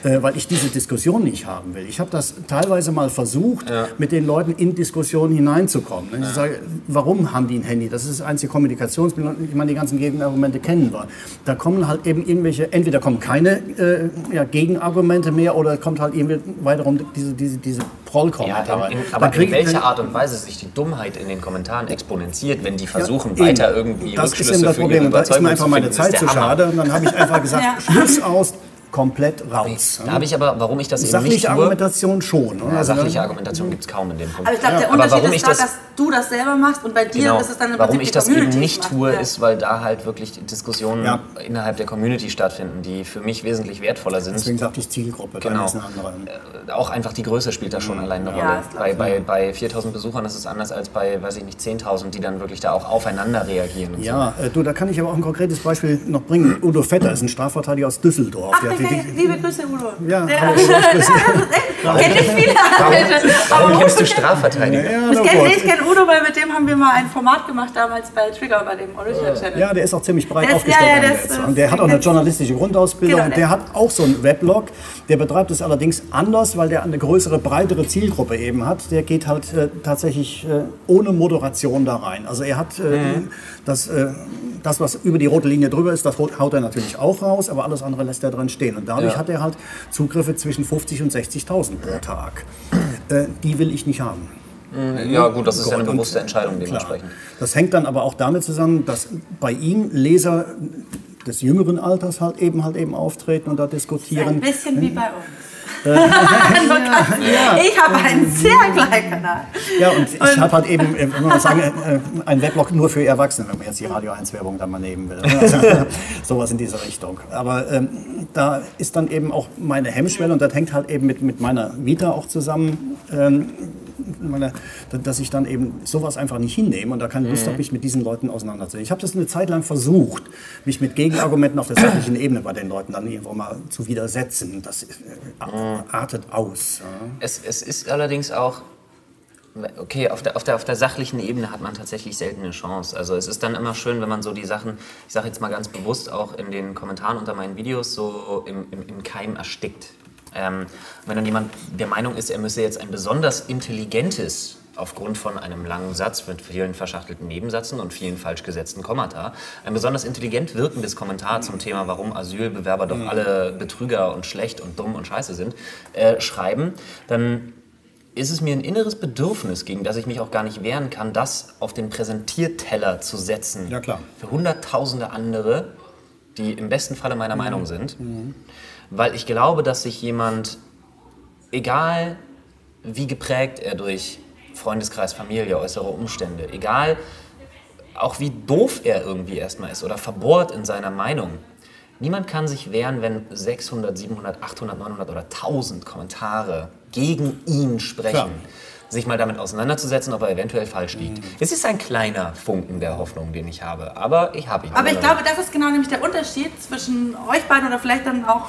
Äh, weil ich diese Diskussion nicht haben will. Ich habe das teilweise mal versucht, mit den Leuten in Diskussionen hineinzukommen. Und Ich sage, warum haben die ein Handy? Das ist das einzige Kommunikationsmittel. Ich meine, die ganzen Gegenargumente kennen wir. Da kommen halt eben irgendwelche, entweder kommen keine äh, ja, Gegenargumente mehr oder kommt halt irgendwie weiterum diese, diese, diese Ja, Prollkommentare. Dann aber in welcher Art und Weise sich die Dummheit in den Kommentaren exponentiert, wenn die versuchen, Eben. weiter irgendwie Das ist Rückschlüsse eben das für Problem. da ist mir einfach meine Zeit ist zu schade. Und dann habe ich einfach gesagt, Ja. Schluss aus, komplett raus. Da habe ich aber, warum ich das eben nicht Sachliche tue, Argumentation schon. ne? ja, Also, sachliche Argumentation gibt es kaum in dem Punkt. Aber ich glaube, der Aber Unterschied ist ich da, das- dass du das selber machst und bei dir Genau. ist es dann im Warum ich das Community eben nicht macht. tue, Ja. ist, weil da halt wirklich Diskussionen Ja. innerhalb der Community stattfinden, die für mich wesentlich wertvoller sind. Deswegen sagte ich Zielgruppe, Genau. ist eine andere. Äh, Auch einfach die Größe spielt da schon allein eine Ja, Rolle. Bei, bei, bei 4000 Besuchern ist es anders als bei, weiß ich nicht, 10.000, die dann wirklich da auch aufeinander reagieren. Und Ja, äh, du, da kann ich aber auch ein konkretes Beispiel noch bringen. Udo Vetter ist ein Strafverteidiger aus Düsseldorf. Ach, die- die- liebe Grüße, Udo. Ja, Der, hallo, kennt nicht viele Anwälte. Warum kennst du Strafverteidiger? Ja, Ich kenne ich kenn Udo, weil mit dem haben wir mal ein Format gemacht damals bei Trigger, bei dem Original Channel. Ja, der ist auch ziemlich breit aufgestellt. ja, ja, der ist, äh, und der hat auch eine journalistische Grundausbildung Genau, und der- der hat auch so einen Weblog. Der betreibt es allerdings anders, weil der eine größere, breitere Zielgruppe eben hat. Der geht halt äh, tatsächlich äh, ohne Moderation da rein. Also er hat äh, Mhm. das, äh, das, was über die rote Linie drüber ist, das haut er natürlich auch raus, aber alles andere lässt er drin stehen. Und dadurch Ja. hat er halt Zugriffe zwischen 50 und 60.000 pro Tag. Äh, die will ich nicht haben. Ja, gut, das ist ja eine bewusste Entscheidung Klar. dementsprechend. Das hängt dann aber auch damit zusammen, dass bei ihm Leser des jüngeren Alters halt eben halt eben auftreten und da Ein diskutieren. bisschen wie bei uns. Äh, ganz- Ich habe einen sehr kleinen Kanal. Ja, und ich habe halt eben, äh, wenn man sagen, äh, ein Weblog nur für Erwachsene, wenn man jetzt die Radio 1 Werbung dann mal nehmen will. Also, sowas in diese Richtung. Aber ähm, da ist dann eben auch meine Hemmschwelle und das hängt halt eben mit, mit meiner Vita auch zusammen. Ähm, dass ich dann eben sowas einfach nicht hinnehme und da keine Lust habe, mich mit diesen Leuten auseinanderzusetzen. Ich habe das eine Zeit lang versucht, mich mit Gegenargumenten auf der sachlichen Ebene bei den Leuten dann irgendwo mal zu widersetzen. Das äh, artet aus. Ja. Es, es ist allerdings auch, okay, auf der, auf, der, auf der sachlichen Ebene hat man tatsächlich selten eine Chance. Also es ist dann immer schön, wenn man so die Sachen, ich sage jetzt mal ganz bewusst, auch in den Kommentaren unter meinen Videos so im, im, im Keim erstickt. Ähm, wenn dann jemand der Meinung ist, er müsse jetzt ein besonders intelligentes aufgrund von einem langen Satz mit vielen verschachtelten Nebensätzen und vielen falsch gesetzten Kommata, ein besonders intelligent wirkendes Kommentar zum Thema, warum Asylbewerber doch alle Betrüger und schlecht und dumm und scheiße sind, äh, schreiben, dann ist es mir ein inneres Bedürfnis, gegen das ich mich auch gar nicht wehren kann, das auf den Präsentierteller zu setzen. Ja, klar. Für hunderttausende andere, die im besten Falle meiner Meinung sind. Weil ich glaube, dass sich jemand, egal wie geprägt er durch Freundeskreis, Familie, äußere Umstände, egal auch wie doof er irgendwie erstmal ist oder verbohrt in seiner Meinung, niemand kann sich wehren, wenn 600, 700, 800, 900 oder 1000 Kommentare gegen ihn sprechen. Klar. Sich mal damit auseinanderzusetzen, ob er eventuell falsch liegt. Es ist ein kleiner Funken der Hoffnung, den ich habe, aber ich habe ihn. Aber ich glaube, das ist genau nämlich der Unterschied zwischen euch beiden oder vielleicht dann auch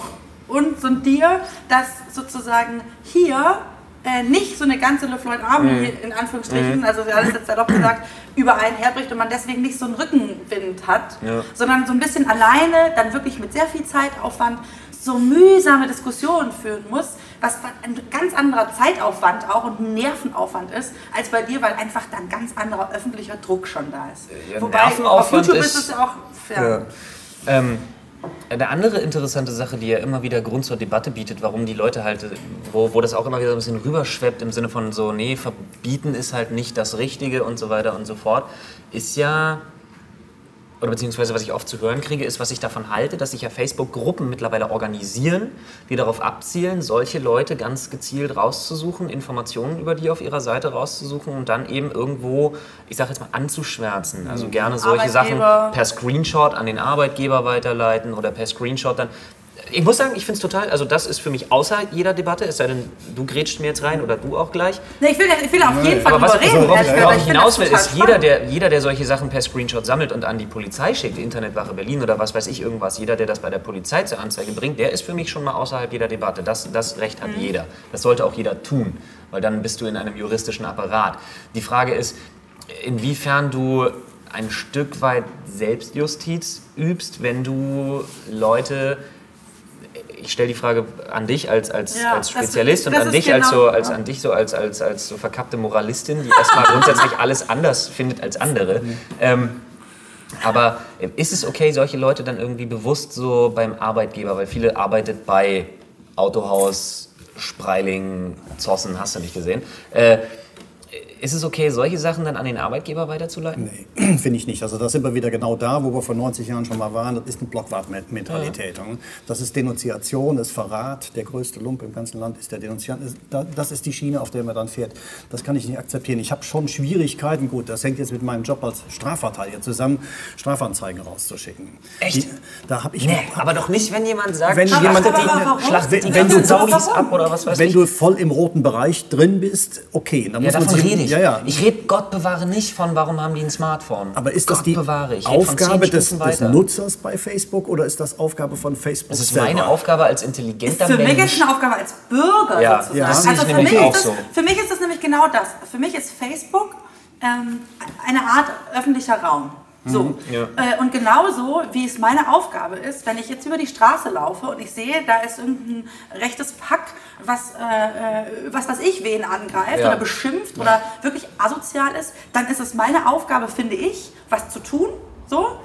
und dir, dass sozusagen hier äh, nicht so eine ganze Le Floyd Army in Anführungsstrichen, also alles jetzt salopp gesagt, über einen herbricht und man deswegen nicht so einen Rückenwind hat, Ja. sondern so ein bisschen alleine, dann wirklich mit sehr viel Zeitaufwand so mühsame Diskussionen führen muss, was ein ganz anderer Zeitaufwand auch und ein Nervenaufwand ist, als bei dir, weil einfach dann ganz anderer öffentlicher Druck schon da ist. Ja, Wobei auf YouTube ist- ist es ja auch fair. Ähm, eine andere interessante Sache, die ja immer wieder Grund zur Debatte bietet, warum die Leute halt, wo, wo das auch immer wieder so ein bisschen rüberschweppt im Sinne von so, nee, verbieten ist halt nicht das Richtige und so weiter und so fort, ist ja, oder beziehungsweise was ich oft zu hören kriege, ist, was ich davon halte, dass sich ja Facebook-Gruppen mittlerweile organisieren, die darauf abzielen, solche Leute ganz gezielt rauszusuchen, Informationen über die auf ihrer Seite rauszusuchen und dann eben irgendwo, ich sage jetzt mal, anzuschwärzen. Also gerne solche Sachen per Screenshot an den Arbeitgeber weiterleiten oder per Screenshot dann. Ich muss sagen, ich finde es total, also das ist für mich außer jeder Debatte, es sei denn, du grätscht mir jetzt rein oder du auch gleich. Nee, ich will, ich will auf jeden Fall Aber was reden. worauf ich, worauf Ich hinaus will, ist, jeder der, jeder, der solche Sachen per Screenshot sammelt und an die Polizei schickt, die Internetwache Berlin oder was weiß ich irgendwas, jeder, der das bei der Polizei zur Anzeige bringt, der ist für mich schon mal außerhalb jeder Debatte. Das, das Recht hat jeder. Das sollte auch jeder tun, weil dann bist du in einem juristischen Apparat. Die Frage ist, inwiefern du ein Stück weit Selbstjustiz übst, wenn du Leute ich stelle die Frage an dich als, als, Ja, als das- Spezialist und das an ist dich als, genau- so, als, an dich so als, als, als so verkappte Moralistin, die erstmal grundsätzlich alles anders findet als andere. Ähm, aber ist es okay, solche Leute dann irgendwie bewusst so beim Arbeitgeber, weil viele arbeitet bei Autohaus, Spreiling, Zossen, hast du nicht gesehen, äh, ist es okay, solche Sachen dann an den Arbeitgeber weiterzuleiten? Finde ich nicht. Also da sind wir wieder genau da, wo wir vor 90 Jahren schon mal waren. Das ist eine Blockwartmentalität. Das ist Denunziation, das ist Verrat. Der größte Lump im ganzen Land ist der Denunziant. Das- da- Das ist die Schiene, auf der man dann fährt. Das kann ich nicht akzeptieren. Ich habe schon Schwierigkeiten, gut, das hängt jetzt mit meinem Job als Strafverteidiger zusammen, Strafanzeigen rauszuschicken. Echt? Die, da habe ich Nee, aber doch nicht, wenn jemand sagt, Wenn jemand- die, schlachtet die Wenn du ganzen Saudis Saudis ab oder was weiß wenn ich. du voll im roten Bereich drin bist, okay, dann Ja, muss man davon ich. Ja, ja. Ich rede, Gott bewahre nicht von, warum haben die ein Smartphone. Aber ist das Gott die Aufgabe des, des. Nutzers bei Facebook oder ist das Aufgabe von Facebook Das ist selber? meine Aufgabe als intelligenter Für mich Mensch. ist eine Aufgabe als Bürger Ja, sozusagen. ja, das also für mich, auch ist das, so. für mich ist das nämlich genau das. Für mich ist Facebook ähm, eine Art öffentlicher Raum. So. Mhm, ja. Äh, und genauso, wie es meine Aufgabe ist, wenn ich jetzt über die Straße laufe und ich sehe, da ist irgendein rechtes Pack, was, äh, äh, was weiß ich, wen angreift Ja. oder beschimpft oder wirklich asozial ist, dann ist es meine Aufgabe, finde ich, was zu tun. So.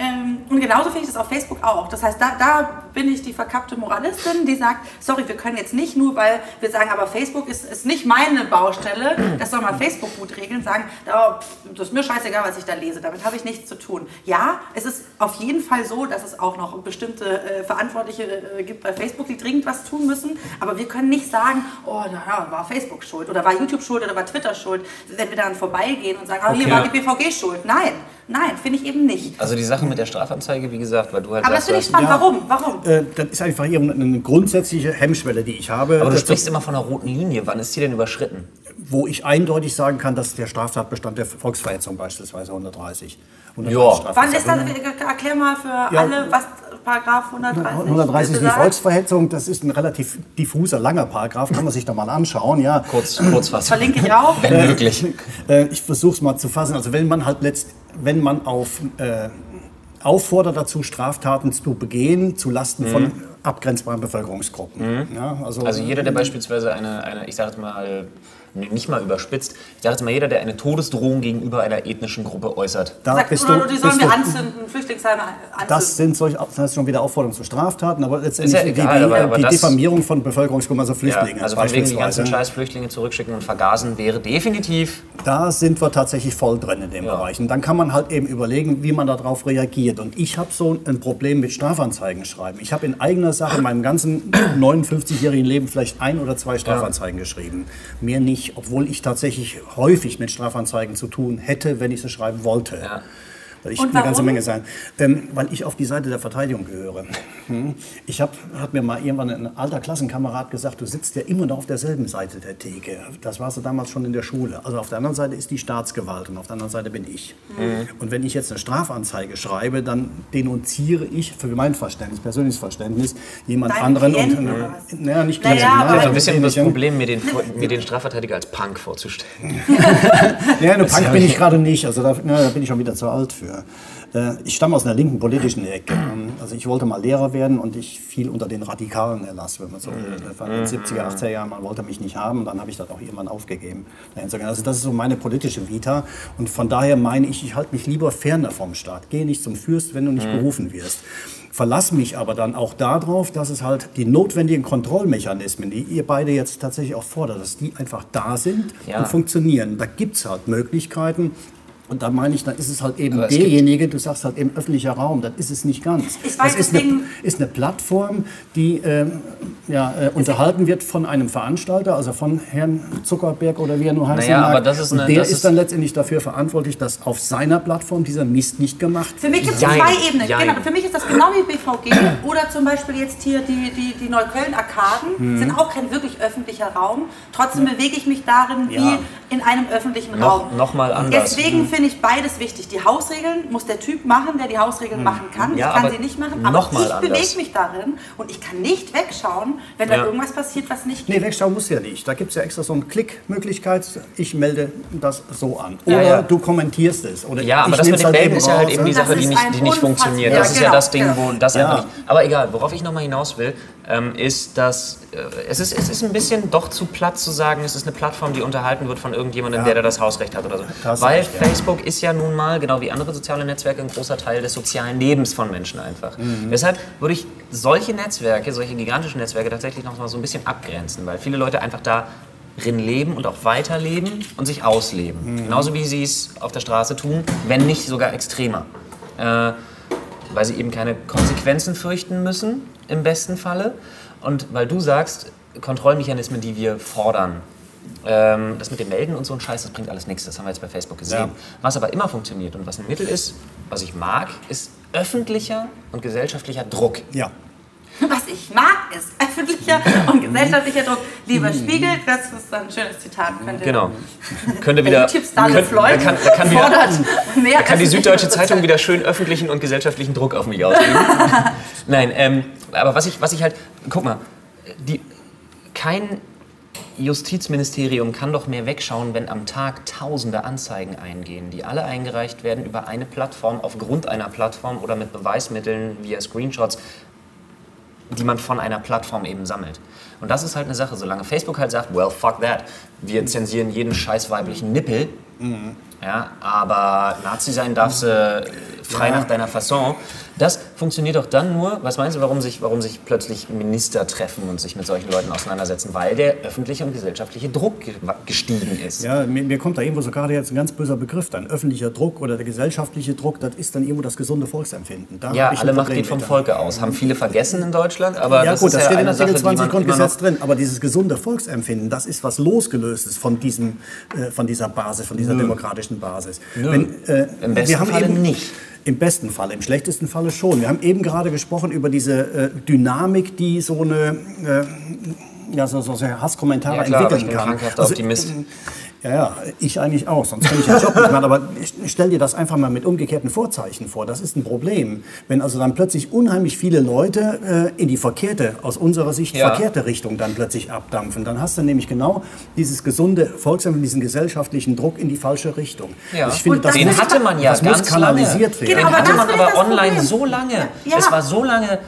Ähm, und genauso finde ich das auf Facebook auch. Das heißt, da, da bin ich die verkappte Moralistin, die sagt, sorry, wir können jetzt nicht nur, weil wir sagen, aber Facebook ist, ist nicht meine Baustelle, das soll mal Facebook gut regeln, sagen, oh, pff, das ist mir scheißegal, was ich da lese, damit habe ich nichts zu tun. Ja, es ist auf jeden Fall so, dass es auch noch bestimmte äh, Verantwortliche äh, gibt bei Facebook, die dringend was tun müssen, aber wir können nicht sagen, oh, naja, war Facebook schuld oder war YouTube schuld oder war Twitter schuld, wenn wir daran vorbeigehen und sagen, oh, hier Okay. war die BVG schuld. Nein, nein, finde ich eben nicht. Also die Sache mit der Strafanzeige, wie gesagt, weil du halt Aber das finde ich spannend. Warum? Warum? Äh, das ist einfach hier eine grundsätzliche Hemmschwelle, die ich habe. aber du sprichst immer von einer roten Linie. Wann ist die denn überschritten? Wo ich eindeutig sagen kann, dass der Straftatbestand der Volksverhetzung beispielsweise 130. 130 Ja. Wann ist das? Erklär mal für Ja. alle, was Paragraph 130 130 ist die. Volksverhetzung, das ist ein relativ diffuser, langer Paragraph, kann man sich da mal anschauen. Ja. Kurz, kurz was. Verlinke ich auch. Wenn möglich. Äh, ich versuche es mal zu fassen. Also wenn man halt letzt, wenn man auf äh, auffordert dazu, Straftaten zu begehen zu Lasten von abgrenzbaren Bevölkerungsgruppen. Ja, also, Mhm. Also jeder, der beispielsweise eine, eine ich sage mal, nicht mal überspitzt, ich sage jetzt mal, jeder, der eine Todesdrohung gegenüber einer ethnischen Gruppe äußert. da Sagt, bist du, die sollen wir anzünden, Flüchtlingsheime anzünden. Das sind solche, das ist schon wieder Aufforderungen zu Straftaten, aber letztendlich Ist ja egal, die, die, aber- aber die Diffamierung von Bevölkerungsgruppen, also Ja, Flüchtlinge also von wegen die ganzen scheiß Flüchtlinge zurückschicken und vergasen wäre definitiv Da sind wir tatsächlich voll drin in dem Ja. Bereich. Und dann kann man halt eben überlegen, wie man darauf reagiert. Und ich habe so ein Problem mit Strafanzeigen schreiben. Ich habe in eigener Sache in meinem ganzen 59-jährigen Leben vielleicht ein oder zwei Strafanzeigen geschrieben. Mehr nicht, obwohl ich tatsächlich häufig mit Strafanzeigen zu tun hätte, wenn ich sie schreiben wollte. Ja. Weil ich Und eine ganze Menge sein. Ähm, weil ich auf die Seite der Verteidigung gehöre. Hm. Ich habe, hat mir mal irgendwann ein alter Klassenkamerad gesagt, du sitzt ja immer noch auf derselben Seite der Theke. Das warst du damals schon in der Schule. Also auf der anderen Seite ist die Staatsgewalt und auf der anderen Seite bin ich. Mhm. Und wenn ich jetzt eine Strafanzeige schreibe, dann denunziere ich für mein Verständnis, persönliches Verständnis, jemand Deinen anderen. Klienten und, oder äh, naja, nicht Naja, Klienten, aber- nein, so ein bisschen das. Problem, mir den, mir den Strafverteidiger als Punk vorzustellen. Ja, eine Punk bin ich gerade nicht. Also da, na, da bin ich schon wieder zu alt für. Äh, Ich stamme aus einer linken politischen Ecke. Ähm, Also ich wollte mal Lehrer werden und ich fiel unter den radikalen Erlass, wenn man so will. Das war in den 70er, 80er Jahren, man wollte mich nicht haben und dann habe ich das auch irgendwann aufgegeben. Also das ist so meine politische Vita und von daher meine ich, ich halte mich lieber ferner vom Staat. Geh nicht zum Fürst, wenn du nicht berufen wirst. Verlass mich aber dann auch darauf, dass es halt die notwendigen Kontrollmechanismen, die ihr beide jetzt tatsächlich auch fordert, dass die einfach da sind Ja. und funktionieren. Da gibt es halt Möglichkeiten. Und da meine ich, dann ist es halt eben derjenige, du sagst halt eben öffentlicher Raum, das ist es nicht ganz. Ich weiß, das ist eine, ist eine Plattform, die ähm, ja, äh, unterhalten wird von einem Veranstalter, also von Herrn Zuckerberg oder wie er nur heißen Naja, aber das ist Und eine- der das ist ist- dann letztendlich dafür verantwortlich, dass auf seiner Plattform dieser Mist nicht gemacht Für mich gibt es zwei Ebenen. jein. Genau, für mich ist das genau wie BVG oder zum Beispiel jetzt hier die, die, die Neukölln-Arkaden Mhm. sind auch kein wirklich öffentlicher Raum. Trotzdem bewege ich mich darin wie Ja. In einem öffentlichen Noch- Raum. noch mal anders. Deswegen finde ich beides wichtig. Die Hausregeln muss der Typ machen, der die Hausregeln machen kann. Mhm. Ja, ich kann sie nicht machen, aber noch mal ich bewege mich darin und ich kann nicht wegschauen, wenn Ja. da irgendwas passiert, was nicht Nee, wegschauen muss ja nicht. Da gibt es ja extra so eine Klickmöglichkeit. Ich melde das so an. Oder Ja, ja. du kommentierst es. Oder Ja, aber ich das mit dem Melden ist ja halt eben die? Das Sache, die nicht, die nicht funktioniert. Ja, Das ist ja genau, das Ding, genau. wo das Ja. einfach nicht. Aber egal, worauf ich nochmal hinaus will, ähm, ist, dass es, ist, es ist ein bisschen doch zu platt zu sagen, es ist eine Plattform, die unterhalten wird von irgendjemandem, der da das Hausrecht hat oder so. Da hast du Weil recht, ja. Facebook ist ja nun mal, genau wie andere soziale Netzwerke, ein großer Teil des sozialen Lebens von Menschen einfach. Mhm. Deshalb würde ich solche Netzwerke, solche gigantischen Netzwerke tatsächlich noch mal so ein bisschen abgrenzen, weil viele Leute einfach da drin leben und auch weiterleben und sich ausleben. Mhm. Genauso wie sie es auf der Straße tun, wenn nicht sogar extremer. Äh, weil sie eben keine Konsequenzen fürchten müssen, im besten Falle. Und weil du sagst, Kontrollmechanismen, die wir fordern, ähm, das mit dem Melden und so ein Scheiß, das bringt alles nichts. Das haben wir jetzt bei Facebook gesehen. Ja. Was aber immer funktioniert und was ein Mittel ist, was ich mag, ist öffentlicher und gesellschaftlicher Druck. Ja. Was ich mag, ist öffentlicher und gesellschaftlicher Druck. Lieber Spiegel, das ist ein schönes Zitat. Könnt ihr Genau. Könnte wieder. YouTube-Star könnt- Floyd da kann, da kann, wieder, fordert mehr da kann die Süddeutsche Zeitung wieder schön öffentlichen und gesellschaftlichen Druck auf mich ausüben. Nein, ähm, aber was ich, was ich halt. Guck mal, die, kein Justizministerium kann doch mehr wegschauen, wenn am Tag tausende Anzeigen eingehen, die alle eingereicht werden über eine Plattform, aufgrund einer Plattform oder mit Beweismitteln via Screenshots, die man von einer Plattform eben sammelt. Und das ist halt eine Sache, solange Facebook halt sagt, well, fuck that, wir zensieren jeden scheiß weiblichen Nippel, ja, aber Nazi sein darfst du frei nach deiner Fasson. Das funktioniert doch dann nur, was meinst du, warum sich, warum sich plötzlich Minister treffen und sich mit solchen Leuten auseinandersetzen? Weil der öffentliche und gesellschaftliche Druck ge- gestiegen ist. Ja, mir, mir kommt da irgendwo so gerade jetzt ein ganz böser Begriff dann. Öffentlicher Druck oder der gesellschaftliche Druck, das ist dann irgendwo das gesunde Volksempfinden. Da Ja, alle Macht geht vom. Volke aus. Haben viele vergessen in Deutschland, aber Ja das gut, ist das ja steht in Artikel die 20 man immer Grundgesetz drin. Aber dieses gesunde Volksempfinden, das ist was losgelöstes von, diesem, äh, von dieser Basis, von dieser demokratischen Basis. Wenn, äh, Im besten wir haben Falle eben, nicht. Im besten Falle, im schlechtesten Falle schon. Wir haben eben gerade gesprochen über diese äh, Dynamik, die so eine äh, ja, so, so, Hasskommentare Ja, klar, entwickeln ich bin kann. Also, Optimist. Ja, ja, ich eigentlich auch, sonst kann ich den Job nicht machen. Aber stell dir das einfach mal mit umgekehrten Vorzeichen vor. Das ist ein Problem. Wenn also dann plötzlich unheimlich viele Leute äh, in die verkehrte, aus unserer Sicht Ja. verkehrte Richtung dann plötzlich abdampfen, dann hast du nämlich genau dieses gesunde Volksempfinden, diesen gesellschaftlichen Druck in die falsche Richtung. Ja. Also ich finde, das Den ist- hatte man ja das muss ganz kanalisiert lange. werden. Den Genau, hatte das man aber online Problem. so lange. Ja. Es war so lange.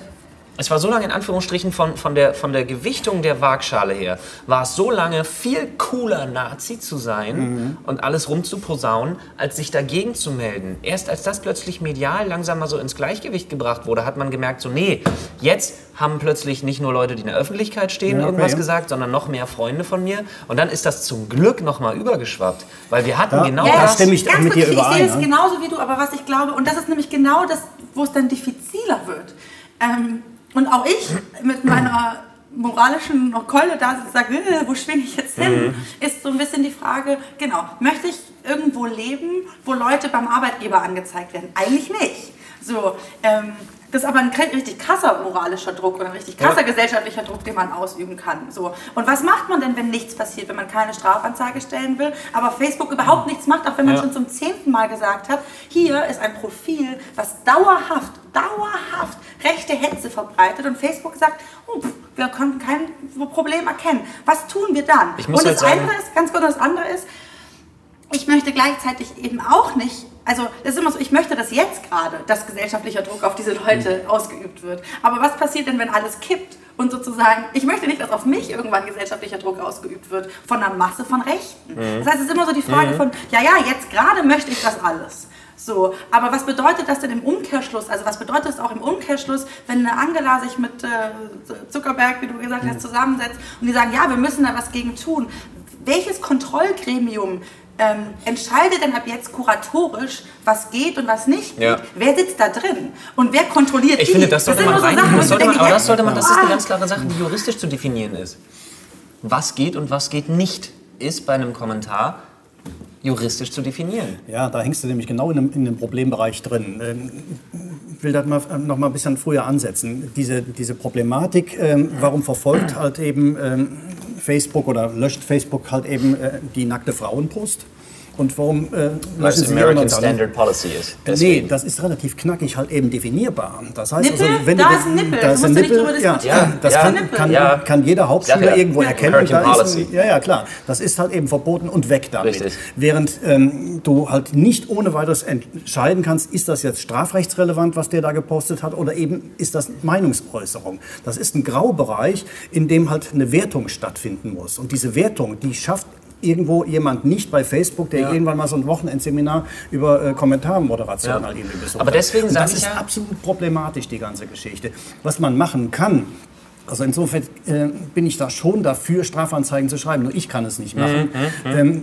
Es war so lange in Anführungsstrichen von, von, der, von der Gewichtung der Waagschale her, war es so lange viel cooler, Nazi zu sein Mhm. und alles rumzuposaunen, als sich dagegen zu melden. Erst als das plötzlich medial langsam mal so ins Gleichgewicht gebracht wurde, hat man gemerkt, so nee, jetzt haben plötzlich nicht nur Leute, die in der Öffentlichkeit stehen, Ja, okay. irgendwas gesagt, sondern noch mehr Freunde von mir. Und dann ist das zum Glück noch mal übergeschwappt, weil wir hatten Da- genau Ja, da das. stimme ich Ganz mit dir überein, Ich sehe es ne? genauso wie du, aber was ich glaube, und das ist nämlich genau das, wo es dann diffiziler wird. Ähm, und auch ich mit meiner moralischen Keule da sage, äh, wo schwinge ich jetzt hin, Mhm. ist so ein bisschen die Frage, genau, möchte ich irgendwo leben, wo Leute beim Arbeitgeber angezeigt werden? Eigentlich nicht. So, ähm, das ist aber ein richtig krasser moralischer Druck oder ein richtig krasser gesellschaftlicher Druck, den man ausüben kann. So. Und was macht man denn, wenn nichts passiert, wenn man keine Strafanzeige stellen will, aber Facebook überhaupt nichts macht, auch wenn man Ja. schon zum zehnten Mal gesagt hat, hier ist ein Profil, was dauerhaft, dauerhaft rechte Hetze verbreitet und Facebook sagt, oh, pff, wir konnten kein Problem erkennen. Was tun wir dann? Und halt das sagen- andere ist, ganz kurz, das andere ist, ich möchte gleichzeitig eben auch nicht, also das ist immer so, ich möchte, dass jetzt gerade das gesellschaftlicher Druck auf diese Leute ausgeübt wird. Aber was passiert denn, wenn alles kippt und sozusagen, ich möchte nicht, dass auf mich irgendwann gesellschaftlicher Druck ausgeübt wird von einer Masse von Rechten. Das heißt, es ist immer so die Frage von, ja, ja, jetzt gerade möchte ich das alles. So, aber was bedeutet das denn im Umkehrschluss? Also was bedeutet das auch im Umkehrschluss, wenn eine Angela sich mit äh, Zuckerberg, wie du gesagt hast, zusammensetzt und die sagen, ja, wir müssen da was gegen tun. Welches Kontrollgremium ähm, entscheidet denn ab jetzt kuratorisch, was geht und was nicht geht? Ja. Wer sitzt da drin? Und wer kontrolliert Ich die? finde, das sollte sind man so rein, Sachen, das ich sollte man, aber das sollte man, das ist eine ganz klare Sache, die juristisch zu definieren ist. Was geht und was geht nicht, ist bei einem Kommentar juristisch zu definieren. Ja, da hängst du nämlich genau in einem, in einem Problembereich drin. Ähm, Ich will das mal, noch mal ein bisschen früher ansetzen. Diese, diese Problematik, ähm, warum verfolgt halt eben ähm, Facebook oder löscht Facebook halt eben äh, die nackte Frauenbrust? Und warum äh, Weil es American? Standard Policy ist. Nee, Deswegen. das ist relativ knackig halt eben definierbar. Das heißt Nippel? also, wenn Da du ist ein Nippel. da Da ist ein Nippel, ja, diskutieren. das Ja, kann, Nippel. kann, Ja. kann jeder Hauptschüler Ja, ja. irgendwo Ja. erkennen. American da ist Policy. ein, ja, ja, klar. Das ist halt eben verboten und weg damit. Richtig. Während ähm, du halt nicht ohne weiteres entscheiden kannst, ist das jetzt strafrechtsrelevant, was der da gepostet hat, oder eben ist das Meinungsäußerung. Das ist ein Graubereich, in dem halt eine Wertung stattfinden muss. Und diese Wertung, die schafft irgendwo jemand nicht bei Facebook, der Ja. irgendwann mal so ein Wochenendseminar über äh, Kommentarmoderation Ja. halt irgendwie besucht Aber hat. deswegen Und sag das ist ja- absolut problematisch, die ganze Geschichte. Was man machen kann, also insofern äh, bin ich da schon dafür, Strafanzeigen zu schreiben. Nur ich kann es nicht machen. Mhm, Ähm,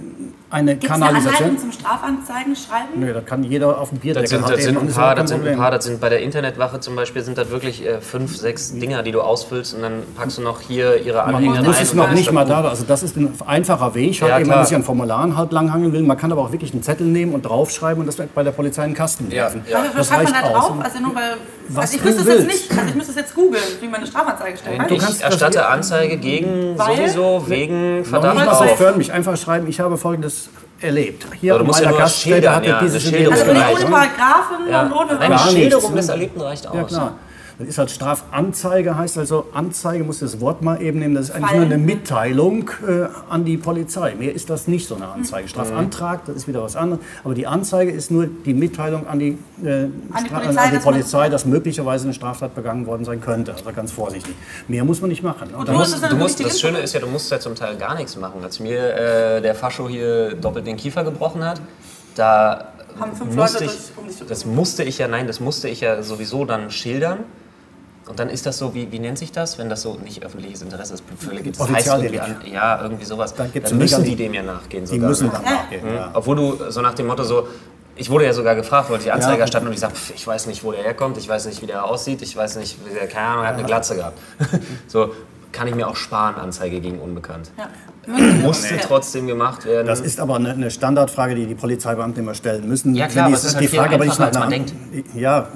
eine Gibt es eine Kanalisation. zum Strafanzeigen schreiben? Nö, das kann jeder auf dem Bierdeckel Das sind, das sind ein ist paar, das sind ein paar, das sind bei der Internetwache zum Beispiel sind das wirklich äh, fünf, sechs Dinger, die du ausfüllst und dann packst du noch hier ihre Anhänger rein es und noch ist nicht das mal da, also das ist ein einfacher Weg, halt Ja, eben, wenn man sich an Formularen halt langhangeln will. Man kann aber auch wirklich einen Zettel nehmen und draufschreiben und das bei der Polizei in den Kasten Ja, werfen. ja. Was, was Das schreibt man reicht da aus. drauf? Also nur weil. Was also ich du müsste es jetzt willst. nicht, also ich müsste es jetzt googeln, wie man eine Strafanzeige stellt. Weiß Ich erstatte Anzeige gegen Weil? sowieso wegen Verdacht auf. förmlich, einfach schreiben, ich habe folgendes erlebt. Hier Aber du an musst ja meiner nur Gaststätte hatte ja, dieses eine jenes Also ohne Paragraphen Ja. und ohne. Nichts. Schilderung des Erlebten reicht aus. Ja, klar. Das ist halt Strafanzeige, heißt also, Anzeige, muss das Wort mal eben nehmen, das ist eigentlich Fallen. nur eine Mitteilung äh, an die Polizei. Mehr ist das nicht so eine Anzeige. Strafantrag, das ist wieder was anderes. Aber die Anzeige ist nur die Mitteilung an die, äh, An die Polizei, an die dass Polizei dass möglicherweise eine Straftat begangen worden sein könnte. Also ganz vorsichtig. Mehr muss man nicht machen. Und du muss, musst Du musst, das Schöne ist ja, du musst ja zum Teil gar nichts machen. Als mir äh, der Fascho hier doppelt den Kiefer gebrochen hat, da Haben fünf musste Leute ich, um das musste ich ja, nein, das musste ich ja sowieso dann schildern. Und dann ist das so, wie, wie nennt sich das, wenn das so nicht öffentliches Interesse ist, völlig das heißt irgendwie Offizialdelikt. an, Ja, irgendwie sowas. Dann gibt's müssen die dem ja nachgehen die sogar. müssen ne? dann nachgehen. Ja. Obwohl du so nach dem Motto so, ich wurde ja sogar gefragt, wollte die Anzeige Ja. erstatten und ich sage, ich weiß nicht, wo der herkommt, ich weiß nicht, wie der aussieht, ich weiß nicht, wie der, keine Ahnung, er hat eine Glatze gehabt. so kann ich mir auch sparen, Anzeige gegen Unbekannt. Ja. Musste trotzdem gemacht werden. Das ist aber eine, eine Standardfrage, die die Polizeibeamten immer stellen müssen. Ja, klar, Wenn aber es ist halt die Frage aber nicht nach man einer- Ja,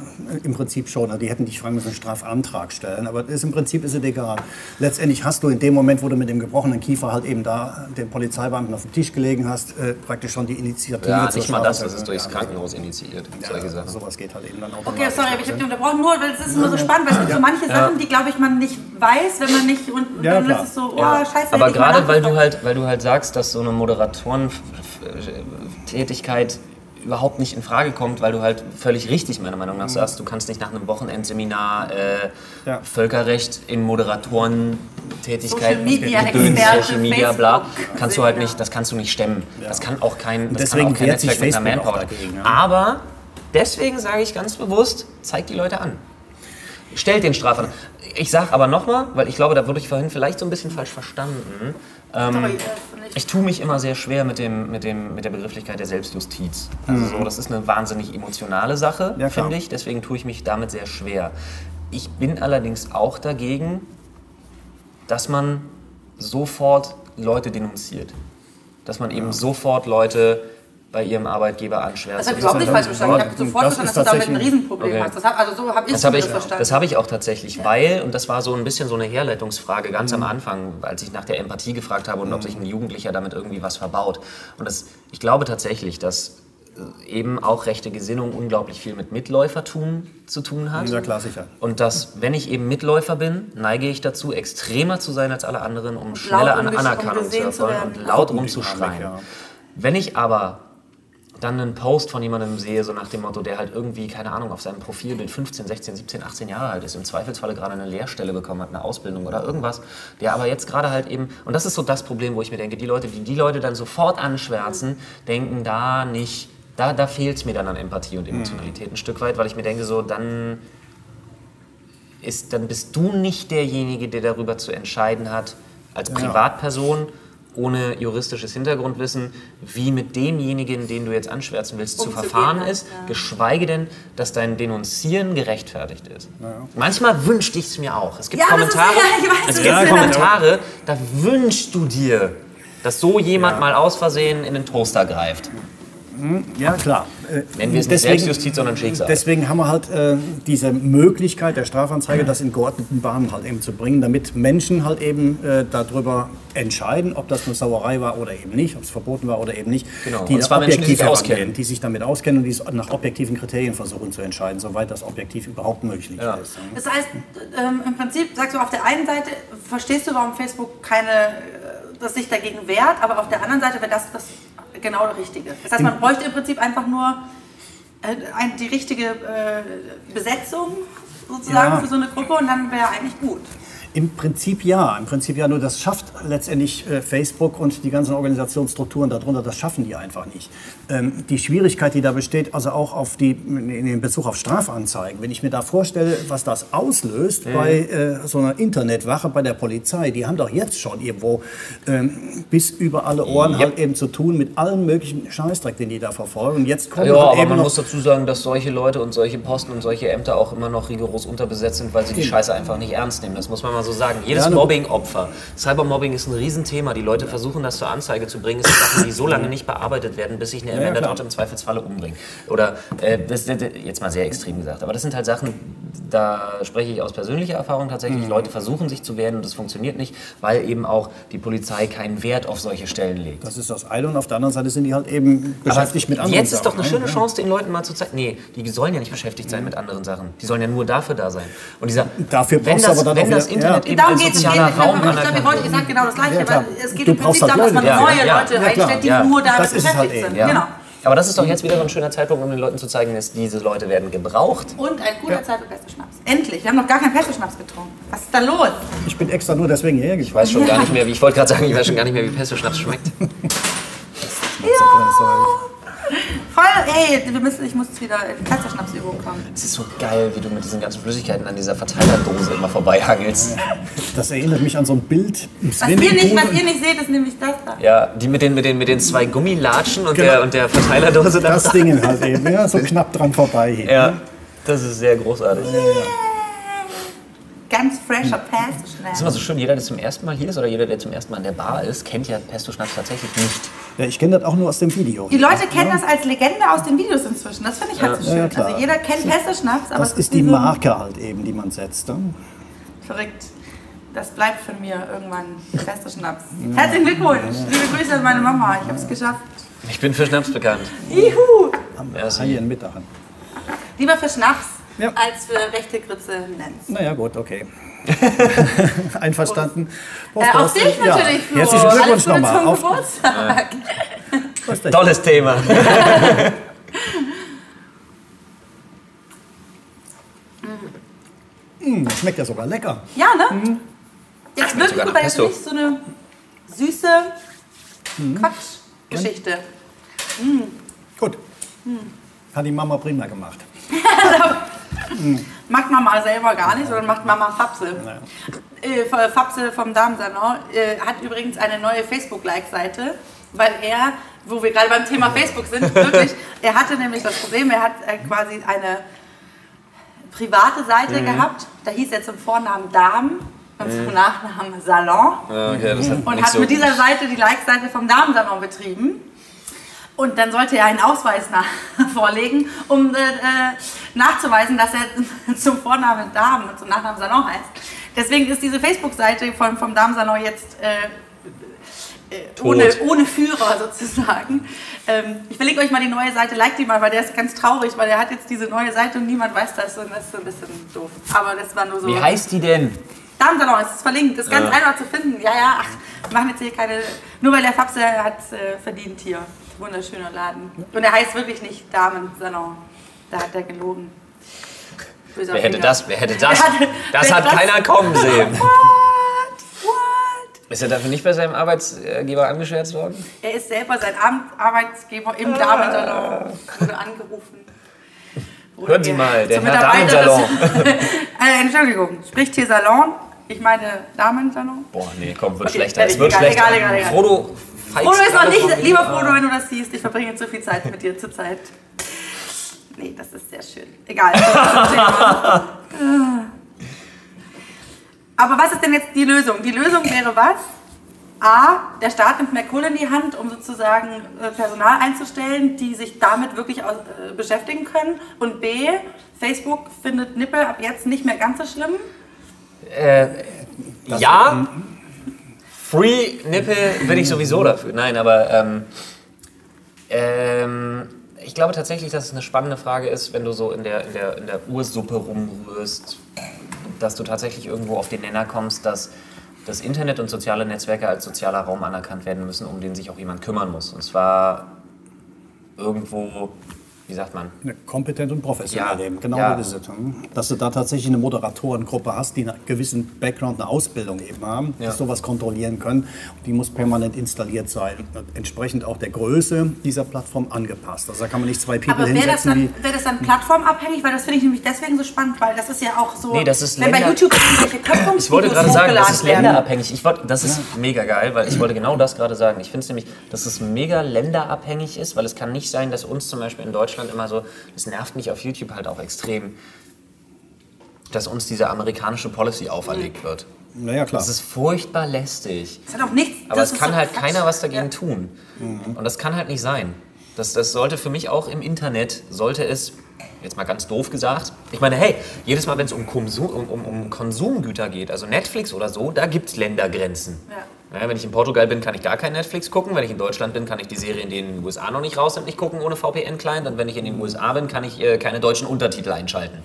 im Prinzip schon. Also Die hätten dich fragen müssen, einen Strafantrag stellen. Aber ist, im Prinzip ist es egal. Letztendlich hast du in dem Moment, wo du mit dem gebrochenen Kiefer halt eben da den Polizeibeamten auf dem Tisch gelegen hast, äh, praktisch schon die Initiative ja, nicht mal das, das ist durchs Krankenhaus initiiert, solche Ja, Sachen. sowas geht halt eben dann auch. Okay, sorry, aber ich habe dich unterbrochen, nur weil es ist immer so spannend, weil es gibt so manche Sachen, die, glaube ich, man nicht weiß, wenn man nicht. Und Ja, dann klar. ist es so, oh, Ja, scheiße. aber gerade weil du halt, weil du halt sagst, dass so eine Moderatoren-Tätigkeit überhaupt nicht in Frage kommt, weil du halt völlig richtig meiner Meinung nach sagst, du kannst nicht nach einem Wochenendseminar äh, Ja. Völkerrecht in Moderatorentätigkeit, Social Media Gedöns, Social Media, bla, kannst du halt Seminar. nicht, das kannst du nicht stemmen. Das kann auch kein, das deswegen kann auch kein Netzwerk mit einer Manpower. dagegen, ja. Aber deswegen sage ich ganz bewusst, zeig die Leute an. Stellt den Strafan. Ich sage aber nochmal, weil ich glaube, da wurde ich vorhin vielleicht so ein bisschen falsch verstanden. Sorry, äh. Ich tue mich immer sehr schwer mit, dem, mit, dem, mit der Begrifflichkeit der Selbstjustiz. Also so, das ist eine wahnsinnig emotionale Sache, Mhm. Ja, finde ich. Deswegen tue ich mich damit sehr schwer. Ich bin allerdings auch dagegen, dass man sofort Leute denunziert. Dass man eben sofort Leute bei ihrem Arbeitgeber anschwärzt. Das habe ich überhaupt nicht falsch verstanden. Ich habe sofort Das verstanden, dass du damit ein Riesenproblem Okay. hast. Das hab, also so habe ich Das habe ich, zumindest verstanden. das habe ich auch tatsächlich, weil, und das war so ein bisschen so eine Herleitungsfrage ganz Mhm. am Anfang, als ich nach der Empathie gefragt habe und ob sich ein Jugendlicher damit irgendwie was verbaut. Und das, ich glaube tatsächlich, dass äh, eben auch rechte Gesinnung unglaublich viel mit Mitläufertum zu tun hat. Ja, klar, sicher. Und dass, wenn ich eben Mitläufer bin, neige ich dazu, extremer zu sein als alle anderen, um schneller an um Anerkennung zu erfolgen und laut rumzuschreien. ja. Wenn ich aber dann einen Post von jemandem sehe, so nach dem Motto, der halt irgendwie, keine Ahnung, auf seinem Profilbild 15, 16, 17, 18 Jahre alt ist, im Zweifelsfalle gerade eine Lehrstelle bekommen hat, eine Ausbildung oder irgendwas, der aber jetzt gerade halt eben, und das ist so das Problem, wo ich mir denke, die Leute, die die Leute dann sofort anschwärzen, denken da nicht, da, da fehlt es mir dann an Empathie und Emotionalität ein Stück weit, weil ich mir denke, so, dann ist, dann bist du nicht derjenige, der darüber zu entscheiden hat, als Privatperson, ohne juristisches Hintergrundwissen, wie mit demjenigen, den du jetzt anschwärzen willst, zu Umzugehen verfahren hat, ist, ja. geschweige denn, dass dein Denunzieren gerechtfertigt ist. Manchmal wünschte ich es mir auch. Es gibt Ja, ist- Kommentare, ja, weiß, es gibt Kommentare, da wünschst du dir, dass so jemand mal aus Versehen in den Toaster greift. Ja, klar. Äh, Nennen wir es nicht deswegen- Selbstjustiz, sondern Schicksal. Deswegen haben wir halt äh, diese Möglichkeit der Strafanzeige, das in geordneten Bahnen halt eben zu bringen, damit Menschen halt eben äh, darüber entscheiden, ob das eine Sauerei war oder eben nicht, ob es verboten war oder eben nicht. Genau. Die Und zwar da Menschen, die sich objektiv auskennen. die sich damit auskennen und die es nach objektiven Kriterien versuchen zu entscheiden, soweit das objektiv überhaupt möglich Ja. ist. Das heißt, ähm, im Prinzip sagst du auf der einen Seite, verstehst du, warum Facebook keine, äh, das sich dagegen wehrt, aber auf der anderen Seite wäre das, das genau das Richtige. Das heißt, man bräuchte im Prinzip einfach nur äh, die richtige äh, Besetzung sozusagen Ja. für so eine Gruppe und dann wäre eigentlich gut. Im Prinzip ja, im Prinzip ja, nur das schafft letztendlich äh, Facebook und die ganzen Organisationsstrukturen darunter, das schaffen die einfach nicht. Ähm, die Schwierigkeit, die da besteht, also auch auf die, in Bezug auf Strafanzeigen, wenn ich mir da vorstelle, was das auslöst Mhm. bei äh, so einer Internetwache bei der Polizei, die haben doch jetzt schon irgendwo ähm, bis über alle Ohren Yep. halt eben zu tun mit allen möglichen Scheißdreck, den die da verfolgen. Und jetzt kommen Ja, halt aber eben man muss dazu sagen, dass solche Leute und solche Posten und solche Ämter auch immer noch rigoros unterbesetzt sind, weil sie die Scheiße einfach nicht ernst nehmen. Das muss man mal so sagen. Jedes Ja, ne- Mobbing-Opfer. Cybermobbing ist ein Riesenthema. Die Leute versuchen, das zur Anzeige zu bringen. Es sind Sachen, die so lange nicht bearbeitet werden, bis sich eine ja, Amanda im Zweifelsfalle umbringt. Oder, äh, das, jetzt mal sehr extrem gesagt, aber das sind halt Sachen, da spreche ich aus persönlicher Erfahrung tatsächlich. Mhm. Leute versuchen sich zu wehren und das funktioniert nicht, weil eben auch die Polizei keinen Wert auf solche Stellen legt. Das ist das eine und auf der anderen Seite sind die halt eben beschäftigt mit anderen Jetzt ist doch Sachen, eine ne? schöne Chance, den Leuten mal zu zeigen. Nee, die sollen ja nicht beschäftigt sein mit anderen Sachen. Die sollen ja nur dafür da sein. Und dieser, Dafür wenn das, aber dann wenn das Internet ja. eben Darum geht es. Ich glaube, ich anerkannt wollte, ihr wird. sagt genau das Gleiche, Ja, aber es geht Du im Prinzip darum, dass man ja, neue ja. Leute Ja, klar. einstellt, die Ja. nur damit halt beschäftigt sind. Genau. Aber das ist doch jetzt wieder so ein schöner Zeitpunkt, um den Leuten zu zeigen, dass diese Leute werden gebraucht. Und ein guter Zeit für Pesto-Schnaps. Endlich, wir haben noch gar keinen Pesto-Schnaps getrunken. Was ist da los? Ich bin extra nur deswegen hierher Ich weiß schon gar nicht mehr, wie ich wollte gerade sagen, ich weiß schon gar nicht mehr, wie Pesto-Schnaps schmeckt. Voll, ey, wir müssen, ich muss jetzt wieder in die Pesto-Schnaps-Übung kommen. Es ist so geil, wie du mit diesen ganzen Flüssigkeiten an dieser Verteilerdose immer vorbeihangelst. Das erinnert mich an so ein Bild im Was ihr, nicht, was ihr nicht seht, ist nämlich das da. Ja, die mit den, mit den, mit den zwei Gummilatschen und, Genau. der, und der Verteilerdose da. Das Ding halt eben, ja, so knapp dran vorbei hier. Ja, das ist sehr großartig. Ganz fresher Das ist immer so schön, jeder, der zum ersten Mal hier ist oder jeder, der zum ersten Mal in der Bar ist, kennt ja Pesto-Schnaps tatsächlich nicht. Ja, ich kenne das auch nur aus dem Video. Die Leute kennen das als Legende aus den Videos inzwischen. Das finde ich halt so Ja, schön. ja, klar. also jeder kennt Pesto-Schnaps, aber Das ist die so Marke halt eben, die man setzt. Ne? Verrückt. Das bleibt von mir irgendwann Pesto-Schnaps. Herzlichen Glückwunsch. Liebe Grüße an meine Mama. Ich habe es geschafft. Ich bin für Schnaps bekannt. Juhu. Ja, sie- Haien mit daran. Lieber für Schnaps Ja. als für rechte Grütze Lenz. Naja, gut, okay. Einverstanden. Prost, Äh, auf dich Ja. natürlich, Flo. Herzlichen Glückwunsch nochmal. zum Auf, Geburtstag. Dich. Tolles Thema. Mm, das schmeckt ja sogar lecker. Ja, ne? Jetzt wirklich sogar gut, weil jetzt nicht so eine süße Quatschgeschichte. Gut. Hat die Mama prima gemacht. Macht Mama selber gar nicht, sondern macht Mama Fapse. Äh, Fapse vom Damensalon äh, hat übrigens eine neue Facebook-Like-Seite, weil er, wo wir gerade beim Thema Facebook sind, wirklich, er hatte nämlich das Problem, er hat äh, quasi eine private Seite Mhm. gehabt, da hieß er zum Vornamen Damen und zum Nachnamen Salon. Ja, okay, das hat und hat so mit dieser. Seite die Like-Seite vom Damensalon betrieben. Und dann sollte er einen Ausweis nach vorlegen, um äh, äh, nachzuweisen, dass er zum Vornamen Damen und zum Nachnamen Salon heißt. Deswegen ist diese Facebook-Seite vom, vom Damensalon jetzt äh, äh, ohne, ohne Führer sozusagen. Ähm, ich verlinke euch mal die neue Seite, like die mal, weil der ist ganz traurig, weil er hat jetzt diese neue Seite und niemand weiß das und das ist so ein bisschen doof. Aber das war nur so. Wie heißt die denn? Damensalon ist verlinkt, ist ganz einfach zu finden. Ja, ja, ach, wir machen jetzt hier keine. Nur weil der Fapse hat äh, verdient hier. Wunderschöner Laden. Und er heißt wirklich nicht Damensalon. Da hat er gelogen. Böser Wer hätte Finger. das, wer hätte das? Wer Das hat das- keiner kommen sehen. What? What? Ist er dafür nicht bei seinem Arbeitsgeber angeschwärzt worden? Er ist selber sein Ar- Arbeitsgeber im Damensalon. Wurde angerufen. Wurde Hören Sie mal, der Herr Mitarbeiterin- äh, Entschuldigung, spricht hier Salon? Ich meine Damensalon? Boah, nee, komm, wird Okay, schlechter. Es wird egal, schlechter. egal, egal, egal. Frodo feixt Frodo ist noch nicht, lieber Frodo, wenn du das siehst, ich verbringe zu viel Zeit mit dir zurzeit. Nee, das ist sehr schön. Egal. Aber was ist denn jetzt die Lösung? Die Lösung wäre was? A, der Staat nimmt mehr Kohle in die Hand, um sozusagen äh, Personal einzustellen, die sich damit wirklich aus, äh, beschäftigen können. Und B, Facebook findet Nippel ab jetzt nicht mehr ganz so schlimm. Äh, ja, Free Nippel bin ich sowieso dafür. Nein, aber ähm, ähm, ich glaube tatsächlich, dass es eine spannende Frage ist, wenn du so in der, in der, in der Ursuppe rumrührst, dass du tatsächlich irgendwo auf den Nenner kommst, dass das Internet und soziale Netzwerke als sozialer Raum anerkannt werden müssen, um den sich auch jemand kümmern muss. Und zwar irgendwo, wie sagt man? Ne, Kompetent und professionell Ja, leben, genau ja. das ist es. hm. Dass du da tatsächlich eine Moderatorengruppe hast, die einen gewissen Background, eine Ausbildung eben haben, Ja. die sowas kontrollieren können. Die muss permanent installiert sein. Und entsprechend auch der Größe dieser Plattform angepasst. Also da kann man nicht zwei People Aber wäre das, hinsetzen, dann, wäre das dann plattformabhängig? Weil das finde ich nämlich deswegen so spannend, weil das ist ja auch so, Nee, das ist wenn bei Länder- YouTube irgendwelche Köpfungsvideos Ich wollte gerade sagen, das ist länderabhängig. Ich wollte, das ist mega geil, weil ich wollte genau das gerade sagen. Ich finde es nämlich, dass es mega länderabhängig ist, weil es kann nicht sein, dass uns zum Beispiel in Deutschland immer so, das nervt mich auf YouTube halt auch extrem, dass uns diese amerikanische Policy auferlegt wird. naja klar. Das ist furchtbar lästig. Das hat auch nichts. Aber das es kann so halt Quatsch. keiner was dagegen Ja. tun. Und das kann halt nicht sein. Das, das sollte für mich auch im Internet, sollte es, jetzt mal ganz doof gesagt, ich meine, hey, jedes Mal, wenn es um, Konsum, um, um, um Konsumgüter geht, also Netflix oder so, da gibt es Ländergrenzen. Ja. Ja, wenn ich in Portugal bin, kann ich da kein Netflix gucken. Wenn ich in Deutschland bin, kann ich die Serien, die in den USA noch nicht raus sind, nicht gucken ohne VPN-Client. Und wenn ich in den USA bin, kann ich äh, keine deutschen Untertitel einschalten.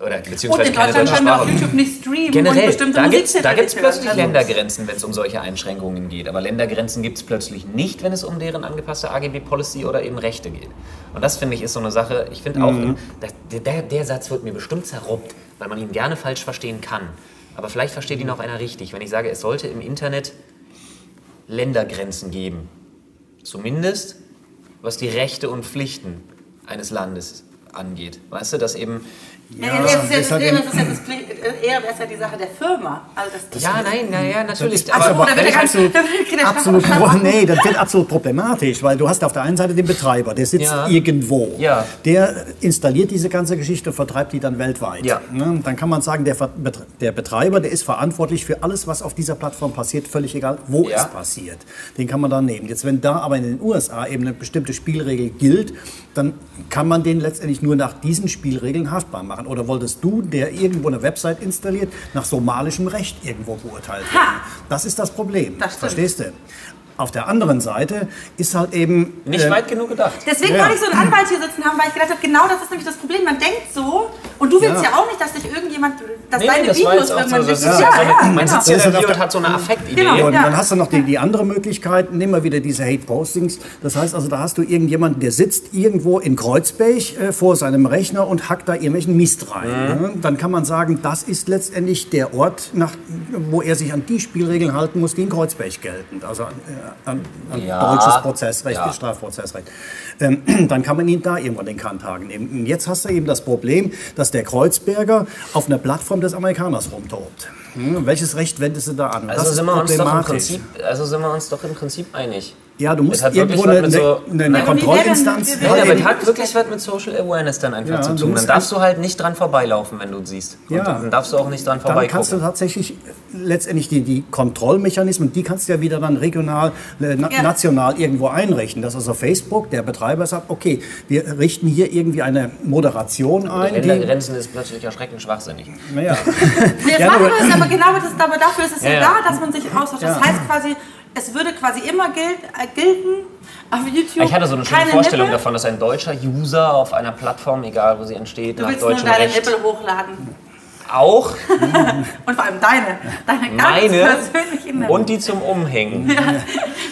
Oder Und beziehungsweise in keine Deutschland deutsche können wir auf. YouTube nicht streamen und Generell, bestimmte da gibt es plötzlich Also- Ländergrenzen, wenn es um solche Einschränkungen geht. Aber Ländergrenzen gibt es plötzlich nicht, wenn es um deren angepasste AGB-Policy oder eben Rechte geht. Und das finde ich ist so eine Sache, ich finde auch, im, das, der, der Satz wird mir bestimmt zerruppt, weil man ihn gerne falsch verstehen kann. Aber vielleicht versteht ihn auch einer richtig, wenn ich sage, es sollte im Internet Ländergrenzen geben. Zumindest was die Rechte und Pflichten eines Landes angeht. Weißt du, dass eben Ja, das ist das ja das eher besser die Sache der Firma. Also das, Ja, nein, naja, natürlich. So, aber- wird er Absolut, Strafverfahren- nee, das wird absolut problematisch, weil du hast auf der einen Seite den Betreiber, der sitzt Ja. irgendwo. Ja. Der installiert diese ganze Geschichte und vertreibt die dann weltweit. Ja. Ne? Dann kann man sagen, der, der Betreiber, der ist verantwortlich für alles, was auf dieser Plattform passiert, völlig egal, wo Ja. es passiert. Den kann man dann nehmen. Jetzt, wenn da aber in den USA eben eine bestimmte Spielregel gilt, dann kann man den letztendlich nur nach diesen Spielregeln haftbar machen. Oder wolltest du, der irgendwo eine Website installiert, nach somalischem Recht irgendwo beurteilt werden? Ha! Das ist das Problem. Das. Verstehst du? Auf der anderen Seite ist halt eben. Nicht äh, weit genug gedacht. Deswegen Ja. wollte ich so einen Anwalt hier sitzen haben, weil ich gedacht habe, genau das ist nämlich das Problem. Man denkt so, und du willst ja, Ja. auch nicht, dass dich irgendjemand, dass Nee, deine nee, das Videos auch so, irgendwann das ist ja, ja, ja, man genau. sitzt hier und hat so eine Affektidee. Genau. Und Ja. dann hast du noch die, die andere Möglichkeit, nimm mal wieder diese Hate-Postings. Das heißt also, da hast du irgendjemanden, der sitzt irgendwo in Kreuzberg äh, vor seinem Rechner und hackt da irgendwelchen Mist rein. Mhm. Ne? Dann kann man sagen, das ist letztendlich der Ort, nach, wo er sich an die Spielregeln halten muss, die in Kreuzberg gelten. Also äh, an, an Ja. deutsches Prozessrecht, Ja. Strafprozessrecht. Ähm, dann kann man ihn da irgendwann den Kanthaken nehmen. Und jetzt hast du eben das Problem, dass der Kreuzberger auf einer Plattform des Amerikaners rumtobt. Hm? Welches Recht wendest du da an? Also sind. Prinzip, also sind wir uns doch im Prinzip einig. Ja, du musst Das hat wirklich irgendwo was eine, mit so- eine, eine Kontrollinstanz denn- Ja, es hat wirklich was mit Social Awareness dann einfach Ja, zu du tun. Dann darfst du halt nicht dran vorbeilaufen, wenn du siehst. Und Ja. dann darfst du auch nicht dran Dann kannst du tatsächlich letztendlich die, die Kontrollmechanismen, die kannst du ja wieder dann regional, äh, na, Ja. national irgendwo einrichten. Dass also Facebook, der Betreiber sagt, okay, wir richten hier irgendwie eine Moderation ein, die... Ländergrenzen ist plötzlich erschreckend schwachsinnig. Naja. Nee, das Ja, machen nur- wir es, aber genau das, aber dafür ist es ja, Ja, ja. da, dass man sich austauscht. Das Ja. heißt quasi, es würde quasi immer gilt, äh, gelten auf YouTube. Ich hatte so eine schöne Vorstellung Nippel. davon, dass ein deutscher User auf einer Plattform, egal wo sie entsteht, Du nach willst nur deutschem deine Recht Nippel hochladen. Auch Und vor allem deine. Deine ganz meine persönlichen und die zum Umhängen.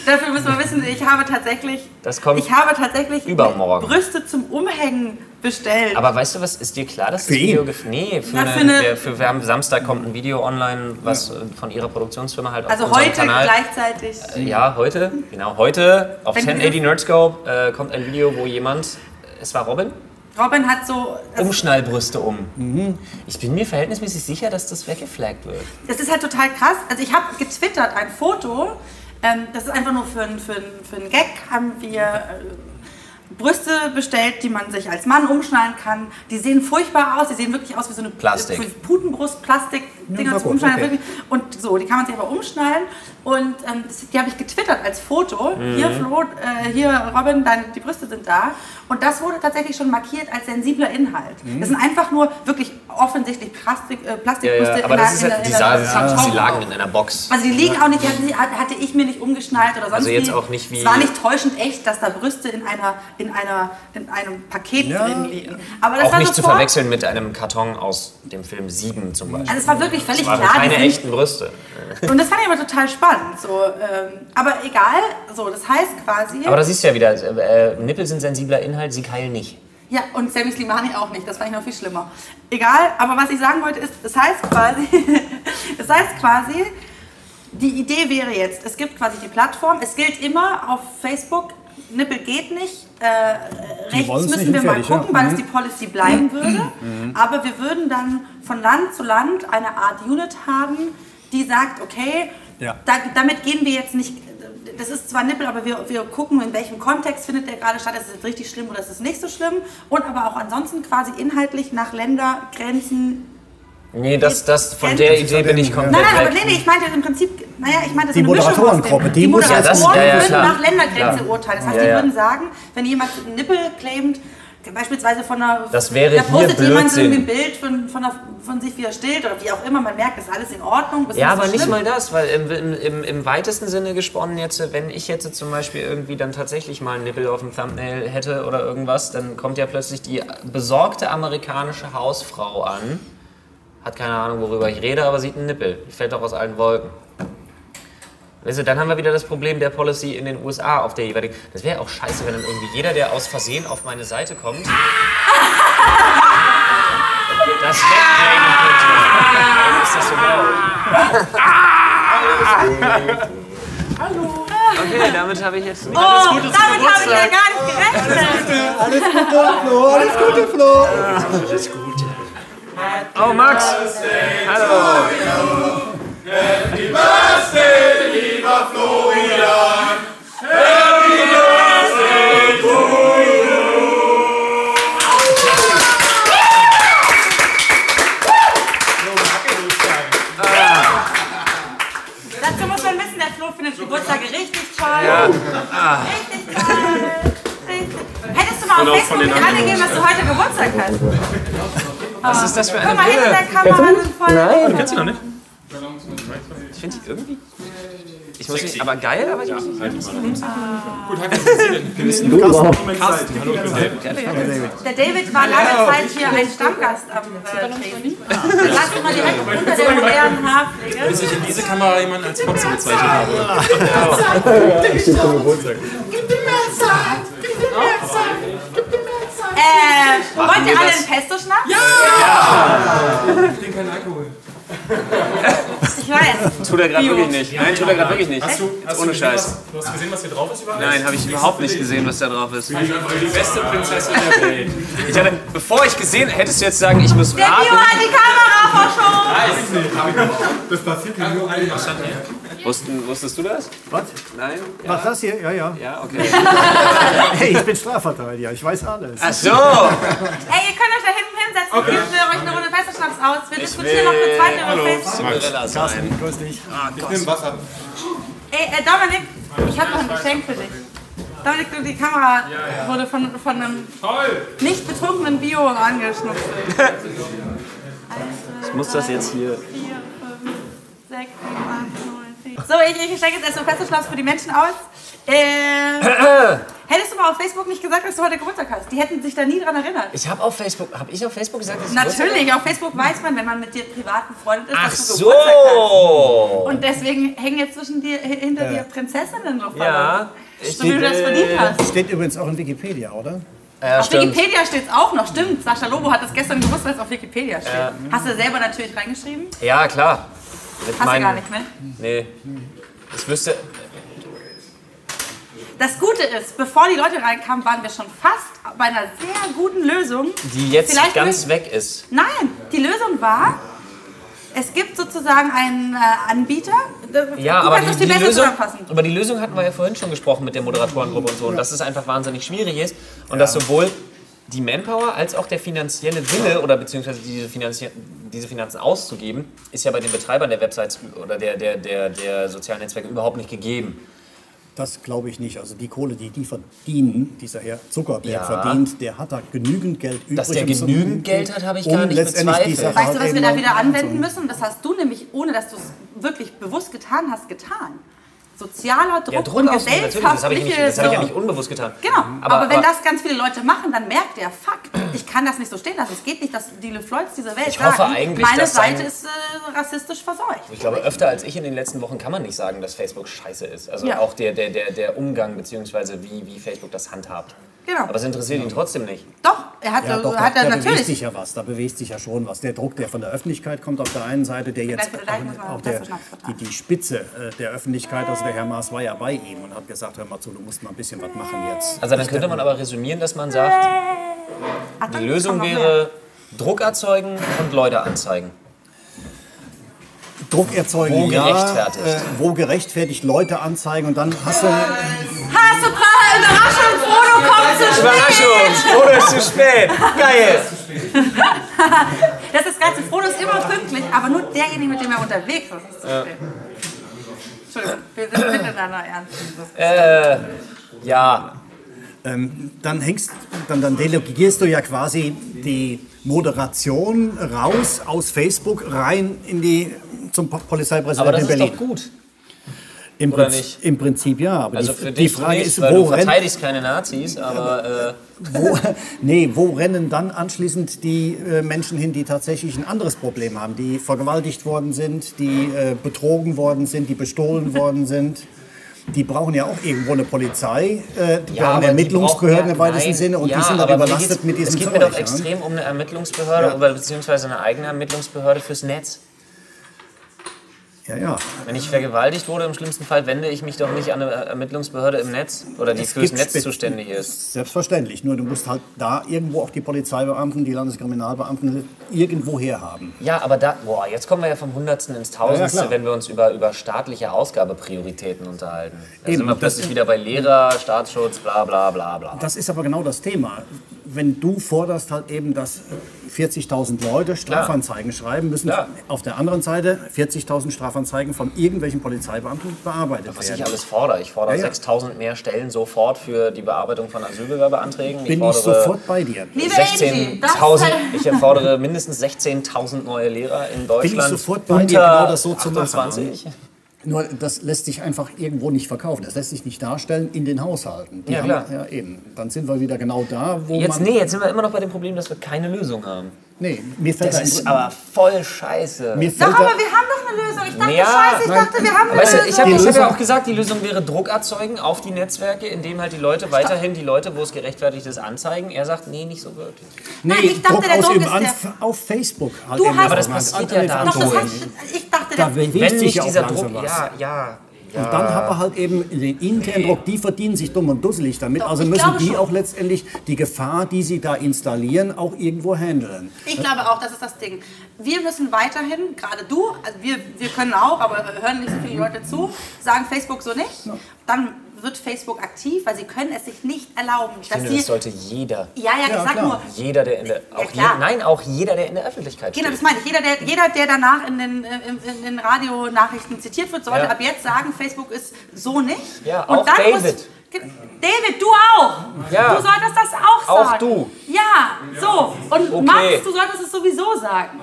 Dafür müssen wir wissen, ich habe tatsächlich, Das kommt ich habe tatsächlich übermorgen. Brüste zum Umhängen bestellt. Aber weißt du was, ist dir klar, dass Für das ihn? Video... gef- Nee, für, Na, eine, für eine- der, für wir haben Samstag kommt ein Video online, was äh, von ihrer Produktionsfirma halt auf also heute Kanal... gleichzeitig. Äh, Ja, heute, genau, heute auf Wenn 1080 Nerdscope äh, kommt ein Video, wo jemand, es war Robin, Robin hat so. Umschnallbrüste um. Ich bin mir verhältnismäßig sicher, dass das weggeflaggt wird. das ist halt total krass. Also ich habe getwittert ein Foto. Ähm, das ist einfach nur für, ein- für, ein- für einen Gag. Haben wir äh, Brüste bestellt, die man sich als Mann umschnallen kann. Die sehen furchtbar aus. Die sehen wirklich aus wie so eine Plastik. Putenbrust, Plastik. Dinger zum gut, Umschnallen. okay. Und so, die kann man sich aber umschnallen. Und ähm, das, die habe ich getwittert als Foto. Mhm. Hier, Flo, äh, hier, Robin, deine, die Brüste sind da. Und das wurde tatsächlich schon markiert als sensibler Inhalt. Das sind einfach nur wirklich offensichtlich Plastik, äh, Mhm. Ja, Plastikbrüste ja, aber in das ist in ja, der- die, sah, im sie lagen in einer Box. Also die liegen auch nicht, die hatte ich mir nicht umgeschnallt oder sonst Also jetzt wie. auch nicht wie- Es war nicht täuschend echt, dass da Brüste in einer, in einer, in einem Paket Ja. drin liegen. Aber das Auch war nicht zu sofort- verwechseln mit einem Karton aus dem Film 7 zum Beispiel. Also es war wirklich natürlich völlig Das waren klar. keine echten Brüste. Und das fand ich aber total spannend. So, ähm, aber egal, so, das heißt quasi. Aber da siehst du ja wieder, äh, Nippel sind sensibler Inhalt, sie keilen nicht. Ja, und Sammy Slimani auch nicht. Das fand ich noch viel schlimmer. Egal, aber was ich sagen wollte ist, das heißt quasi, das heißt quasi, die Idee wäre jetzt, es gibt quasi die Plattform, es gilt immer auf Facebook, Nippel geht nicht, äh, rechts müssen nicht wir und mal fertig, ja. gucken, weil es Mhm. die Policy bleiben würde. Aber wir würden dann von Land zu Land eine Art Unit haben, die sagt, okay, Ja. da, damit gehen wir jetzt nicht, das ist zwar Nippel, aber wir, wir gucken, in welchem Kontext findet der gerade statt, ist es jetzt richtig schlimm oder ist es nicht so schlimm. Und aber auch ansonsten quasi inhaltlich nach Ländergrenzen. Nee, das, das, von der Idee bin ich komplett Nein, nein, aber nee, nee, ich meinte im Prinzip, naja, ich meinte so Die Moderatorengruppe, die die muss ja das- Moderatoren ja, ja, würden nach Ländergrenze Klar. urteilen. Das heißt, Ja, die würden sagen, wenn jemand einen Nippel claimt, beispielsweise von einer, Das wäre da hier postet jemand so ein Bild von, von, einer, von sich, wie er stillt oder wie auch immer, man merkt, das ist alles in Ordnung. Ja, so aber nicht schlimm. mal das, weil im, im, im, im weitesten Sinne gesponnen jetzt, wenn ich jetzt zum Beispiel irgendwie dann tatsächlich mal einen Nippel auf dem Thumbnail hätte oder irgendwas, dann kommt ja plötzlich die besorgte amerikanische Hausfrau an, hat keine Ahnung, worüber ich rede, aber sieht einen Nippel. Fällt doch aus allen Wolken. Weißt du, dann haben wir wieder das Problem der Policy in den USA auf der jeweiligen. Das wäre auch scheiße, wenn dann irgendwie jeder, der aus Versehen auf meine Seite kommt, das wegnehmen könnte. Ist das so laut? Okay, damit habe ich jetzt. Oh, damit habe ich ja gar nicht gerechnet. Alles Gute, Flo, alles Gute, Flo. Oh, Max! Hallo! Dazu muss man wissen, der Flo findet Geburtstage richtig toll. Richtig toll. Richtig. Hättest du mal auf Facebook mit angegeben, dass du heute Geburtstag hast? Was ist das für Guck eine mal, hinter der? Kamera sind voll. Nein, Kennst du noch nicht? ich finde die irgendwie. Ich muss nicht, aber geil, aber ich muss nicht. Gut, Hacke, was ist Sie denn? Wir wissen, du Carsten, hallo, ich bin David. Der David war lange Zeit hier ein Stammgast am äh, Training. Lass uns mal direkt unter der modernen Haarpflege. Bis ich in diese Kamera jemanden als Fotze bezeichnet habe. Äh, wollt ihr alle einen Pesto-Schnaps? Ich trinke keinen Alkohol. Ich weiß. Tut er gerade wirklich nicht. Nein, tut er gerade wirklich nicht. Hast du, hast Ohne du gesehen, Scheiß. was- Du hast gesehen, was hier drauf ist überall? Nein, habe ich überhaupt nicht gesehen, was da drauf ist. Die beste Prinzessin der Welt. Ich hatte, bevor ich gesehen, hättest du jetzt sagen, ich muss Der Bio raten. hat die Kamera verschoben. Das passiert mir nur einmal. Wussten, wusstest du das? Was? Nein? Was das hier? Ja, ja. Ja, okay. Hey, ich bin Strafverteidiger, ich weiß alles. Ach so! Ey, ihr könnt euch da hinten hinsetzen. Okay. Gebt ihr euch eine Runde Pesto-Schnaps aus. Wir diskutieren noch weiter über Facebook. Cinderella sein. Grüß dich. Ich nehme Wasser. Ey, äh, Dominik, ich habe noch ein Geschenk für dich. Dominik, die Kamera wurde von, von einem Toll! nicht betrunkenen Bio angeschnupft. Ich muss das jetzt hier. 4, 5, 6, 7, 8, 9, 10. So, ich, ich stecke jetzt erstmal Pesto-Schnaps für die Menschen aus. Äh, hättest du mal auf Facebook nicht gesagt, dass du heute Geburtstag hast? Die hätten sich da nie dran erinnert. Ich habe auf Facebook, habe ich auf Facebook gesagt, dass ich Geburtstag Natürlich, auf Facebook weiß man, wenn man mit dir privat befreundet ist? Ach dass du Geburtstag so! hast. Und deswegen hängen jetzt zwischen dir, hinter dir Prinzessinnen drauf. Ja, So wie du das verdient hast. Steht übrigens auch in Wikipedia, oder? Ja, Auf stimmt. Wikipedia steht es auch noch, stimmt. Sascha Lobo hat das gestern gewusst, weil es auf Wikipedia steht. Hast du selber natürlich reingeschrieben? Ja, klar. Mit Hast du gar nicht, ne? Nee. Ich wüsste. Das Gute ist, bevor die Leute reinkamen, waren wir schon fast bei einer sehr guten Lösung. Die jetzt Vielleicht ganz weg ist. Nein, die Lösung war, es gibt sozusagen einen äh, Anbieter. Ja, aber die, die Lösung, über die Lösung hatten wir ja vorhin schon gesprochen mit der Moderatorengruppe und so. Und dass es einfach wahnsinnig schwierig ist. Und dass sowohl die Manpower als auch der finanzielle Wille oder beziehungsweise diese, Finanzi diese Finanzen auszugeben, ist ja bei den Betreibern der Websites oder der, der, der, der sozialen Netzwerke überhaupt nicht gegeben. Das glaube ich nicht. Also die Kohle, die die verdienen, dieser Herr Zuckerberg Ja. verdient, der hat da genügend Geld übrig. Dass der genügend Geld hat, habe ich um gar nicht bezweifelt. Weißt du, was wir da wieder anwenden müssen? Das hast du nämlich, ohne dass du es wirklich bewusst getan hast, getan. Sozialer Druck, Ja, Druck und natürlich. Das habe ich, nicht- gesellschaftliche... das habe ich ja nicht unbewusst getan. Genau, aber, Aber- wenn aber- das ganz viele Leute machen, dann merkt der, fuck, ich kann das nicht so stehen lassen. Es geht nicht, dass die LeFloids dieser Welt Ich hoffe sagen, eigentlich, meine Seite ist äh, rassistisch verseucht. Ich glaube, öfter als ich in den letzten Wochen kann man nicht sagen, dass Facebook scheiße ist. Also Ja. auch der, der, der, der Umgang bzw. Wie, wie Facebook das handhabt. Genau. Aber es interessiert ihn trotzdem nicht. Doch, er hat, Ja, doch, hat da, er da bewegt natürlich. sich ja was, da bewegt sich ja schon was. Der Druck, der von der Öffentlichkeit kommt auf der einen Seite, der jetzt auch das der, die, die Spitze äh, der Öffentlichkeit, also der Herr Maas war ja bei ihm und hat gesagt, hör mal zu, du musst mal ein bisschen was machen jetzt. Also dann könnte man aber resümieren, dass man sagt, Ach, die Lösung wäre Druck erzeugen und Leute anzeigen. Druck erzeugen, Wo ja, gerechtfertigt. äh, wo gerechtfertigt Leute anzeigen und dann hast du, du gerade Überraschung, Frodo kommt zu spät. Frodo ist zu spät! Geil! Das ist geil, Frodo ist immer pünktlich, aber nur derjenige, mit dem er unterwegs ist, ist zu spät. Entschuldigung, wir sind miteinander ernst. Äh, ja, ähm, dann hängst, dann, dann delegierst du ja quasi die Moderation raus aus Facebook rein in die zum Po- aber Polizeipräsidenten das ist Berlin. doch gut. Im, oder Prinzip- nicht? Im Prinzip ja, aber Also die, die Frage nicht, ist, wo du verteidigst keine Nazis, aber äh, wo, nee, wo rennen dann anschließend die äh, Menschen hin, die tatsächlich ein anderes Problem haben, die vergewaltigt worden sind, die äh, betrogen worden sind, die bestohlen worden sind. Die brauchen ja auch irgendwo eine Polizei, äh, die Ja, brauchen Ermittlungsbehörden brauchen- im weitesten Sinne und ja, die sind dann aber mir überlastet mit diesem Es geht mir Zeug, doch ja. extrem um eine Ermittlungsbehörde Ja. oder beziehungsweise eine eigene Ermittlungsbehörde fürs Netz. Ja, ja. Wenn ich vergewaltigt wurde, im schlimmsten Fall wende ich mich doch nicht an eine Ermittlungsbehörde im Netz oder die Es fürs Netz Spitz- zuständig ist. Selbstverständlich. Nur du musst halt da irgendwo auch die Polizeibeamten, die Landeskriminalbeamten irgendwo herhaben. Ja, aber da, boah, jetzt kommen wir ja vom Hundertsten ins Tausendste, klar. wenn wir uns über, über staatliche Ausgabeprioritäten unterhalten. Da Eben, sind wir das- plötzlich wieder bei Lehrer, Staatsschutz, bla bla bla bla. Das ist aber genau das Thema. Wenn du forderst halt eben, dass 40.000 Leute Strafanzeigen schreiben, müssen Klar. auf der anderen Seite 40.000 Strafanzeigen von irgendwelchen Polizeibeamten bearbeitet Was ich werden. alles fordere. Ich fordere Ja, ja. 6000 mehr Stellen sofort für die Bearbeitung von Asylbewerberanträgen. Bin ich fordere sofort bei dir. Liebe Angie, das 16.000, ist ich fordere mindestens 16.000 neue Lehrer in Deutschland. sofort bei dir, genau das so zu machen. 28. Nur das lässt sich einfach irgendwo nicht verkaufen. Das lässt sich nicht darstellen in den Haushalten. Die Ja, haben- klar. Ja, eben. Dann sind wir wieder genau da, wo Jetzt, man... nee, jetzt sind wir immer noch bei dem Problem, dass wir keine Lösung haben. Nee, mir fällt Das da ist aber voll scheiße. mir Doch, fällt aber wir haben doch eine Lösung. Ich dachte, Ja, scheiße, ich nein. dachte, wir haben eine Weißt du, Lösung. ich habe hab ja auch gesagt, die Lösung wäre Druck erzeugen auf die Netzwerke, indem halt die Leute weiterhin die Leute, wo es gerechtfertigt ist, anzeigen. Er sagt, nee, nicht so wirklich. nee, Nein, ich dachte, Druck der Druck ist an, der- auf Facebook. Halt Du hast- Aber das passiert ja da Doch, das hat, ich dachte, Da der, bewegt Wenn sich nicht ja auch dieser Druck, was. ja, ja, ja. Und dann hat er halt eben den internen Druck, die verdienen sich dumm und dusselig damit. Doch, also müssen die schon. auch letztendlich die Gefahr, die sie da installieren, auch irgendwo handeln. Ich glaube auch, das ist das Ding. Wir müssen weiterhin, gerade du, also wir, wir können auch, aber hören nicht so viele Leute zu, sagen Facebook so nicht. Dann wird Facebook aktiv, weil sie können es sich nicht erlauben, Ich dass finde, sie... das sollte jeder. ja, ja, ich Ja, sag klar. nur, Jeder, der in der. Auch je, klar. nein, auch jeder, der in der Öffentlichkeit Genau, steht. das meine ich. Jeder, der, jeder, der danach in den, in, in den Radionachrichten zitiert wird, sollte Ja. ab jetzt sagen, Facebook ist so nicht. Ja, Und auch dann David. Muss, David, du auch. Ja. Du solltest das auch Auch sagen. du. Ja, so. Und Okay. Max, du solltest es sowieso sagen.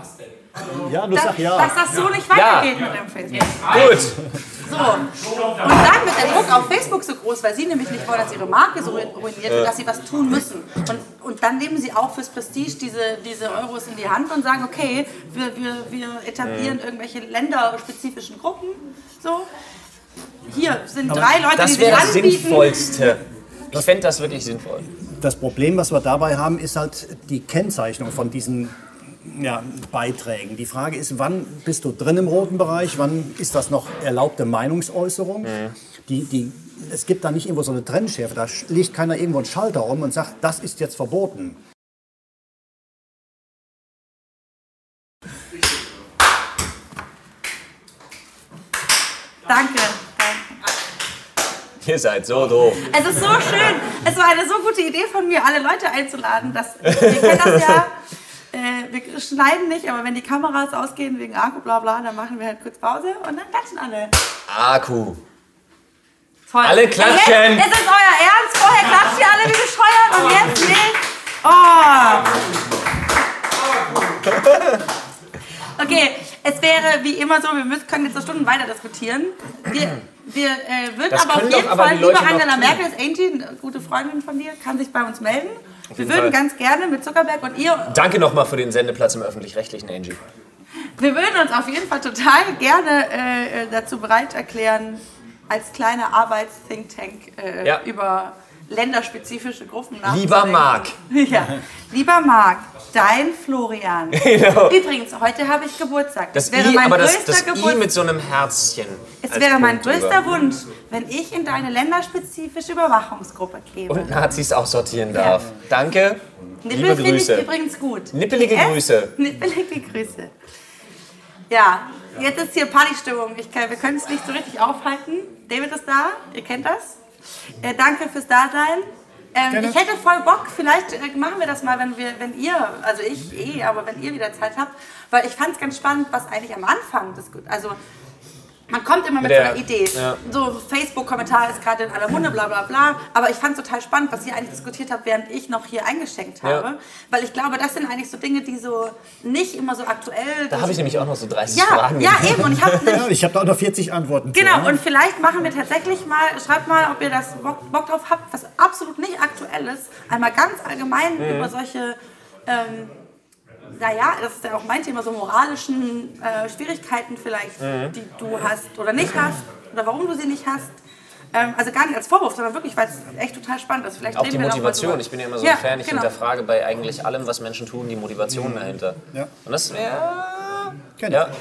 Ja, du Dass, sag ja. dass das so nicht weitergeht mit dem Facebook. Gut. So. Und dann wird der Druck auf Facebook so groß, weil sie nämlich nicht wollen, dass ihre Marke so ruiniert wird, dass sie was tun müssen. Und, und dann nehmen sie auch fürs Prestige diese, diese Euros in die Hand und sagen, okay, wir, wir, wir etablieren irgendwelche länderspezifischen Gruppen. So. Hier sind drei Leute, die Das sich wäre das. Sinnvollste. Ich fände das wirklich sinnvoll. Das Problem, was wir dabei haben, ist halt die Kennzeichnung von diesen ja, Beiträgen. Die Frage ist, wann bist du drin im roten Bereich, wann ist das noch erlaubte Meinungsäußerung? Die, die, es gibt da nicht irgendwo so eine Trennschärfe, da legt keiner irgendwo einen Schalter um und sagt, das ist jetzt verboten. Danke. Ihr seid so doof. Es ist so schön. Es war eine so gute Idee von mir, alle Leute einzuladen. Dass, wir kennen das ja. Wir schneiden nicht, aber wenn die Kameras ausgehen wegen Akku, bla bla, dann machen wir halt kurz Pause und dann klatschen alle. Akku. Toll. Alle klatschen. Und Jetzt, es ist euer Ernst. Vorher klatscht ihr alle wie bescheuert und jetzt nicht. Oh. Okay, es wäre wie immer so, wir müssen, können jetzt noch Stunden weiter diskutieren. Wir, wir äh, würden Das aber auf jeden Fall, die Leute liebe noch Angela. Merkel, ist Angie, eine gute Freundin von dir, kann sich bei uns melden. Wir würden Fall. ganz gerne mit Zuckerberg und ihr Danke nochmal für den Sendeplatz im Öffentlich-Rechtlichen, Angie. Wir würden uns auf jeden Fall total gerne äh, dazu bereit erklären, als kleiner Arbeits-Think Tank äh, Ja. über länderspezifische Gruppen Lieber. Marc. Ja. Lieber Marc, dein Florian. Genau. Übrigens, heute habe ich Geburtstag. Das wäre I, mein aber das, größter das I Geburtstag. mit so einem Herzchen. Es wäre mein Punkt größter drüber. Wunsch, wenn ich in deine länderspezifische Überwachungsgruppe käme. Und Nazis auch sortieren darf. Danke. Nippel Liebe finde ich Grüße. übrigens gut. Nippelige PS, Grüße. Nippelige Grüße. Ja, jetzt ist hier Partystimmung. Ich kann, wir können es nicht so richtig aufhalten. David ist da, ihr kennt das. Äh, danke fürs Dasein. Ähm, ich hätte voll Bock, vielleicht äh, machen wir das mal, wenn wir, wenn ihr, also ich eh, aber wenn ihr wieder Zeit habt, weil ich fand es ganz spannend, was eigentlich am Anfang des, also man kommt immer mit Der- so einer Idee. ja. So Facebook-Kommentar ist gerade in aller Munde, bla bla bla. Aber ich fand es total spannend, was ihr eigentlich diskutiert habt, während ich noch hier eingeschenkt habe. Ja. Weil ich glaube, das sind eigentlich so Dinge, die so nicht immer so aktuell. Da habe ich nämlich auch noch so 30 ja, Fragen. ja, eben. Und ich habe habe da auch noch 40 Antworten zu. Genau, ne? und vielleicht machen wir tatsächlich mal, schreibt mal, ob ihr das Bock, Bock drauf habt, was absolut nicht aktuell ist, einmal ganz allgemein Mhm. über solche, ähm, naja, das ist ja auch mein Thema, so moralischen äh, Schwierigkeiten vielleicht, Mhm. die du hast oder nicht hast, oder warum du sie nicht hast. Ähm, also gar nicht als Vorwurf, sondern wirklich, weil es echt total spannend ist. Vielleicht Auch die Motivation. Ich bin ja immer so Ja, ein Fan. Ich genau. hinterfrage bei eigentlich allem, was Menschen tun, die Motivation dahinter. Ja. Und das wäre. Gerne. Ja, hätte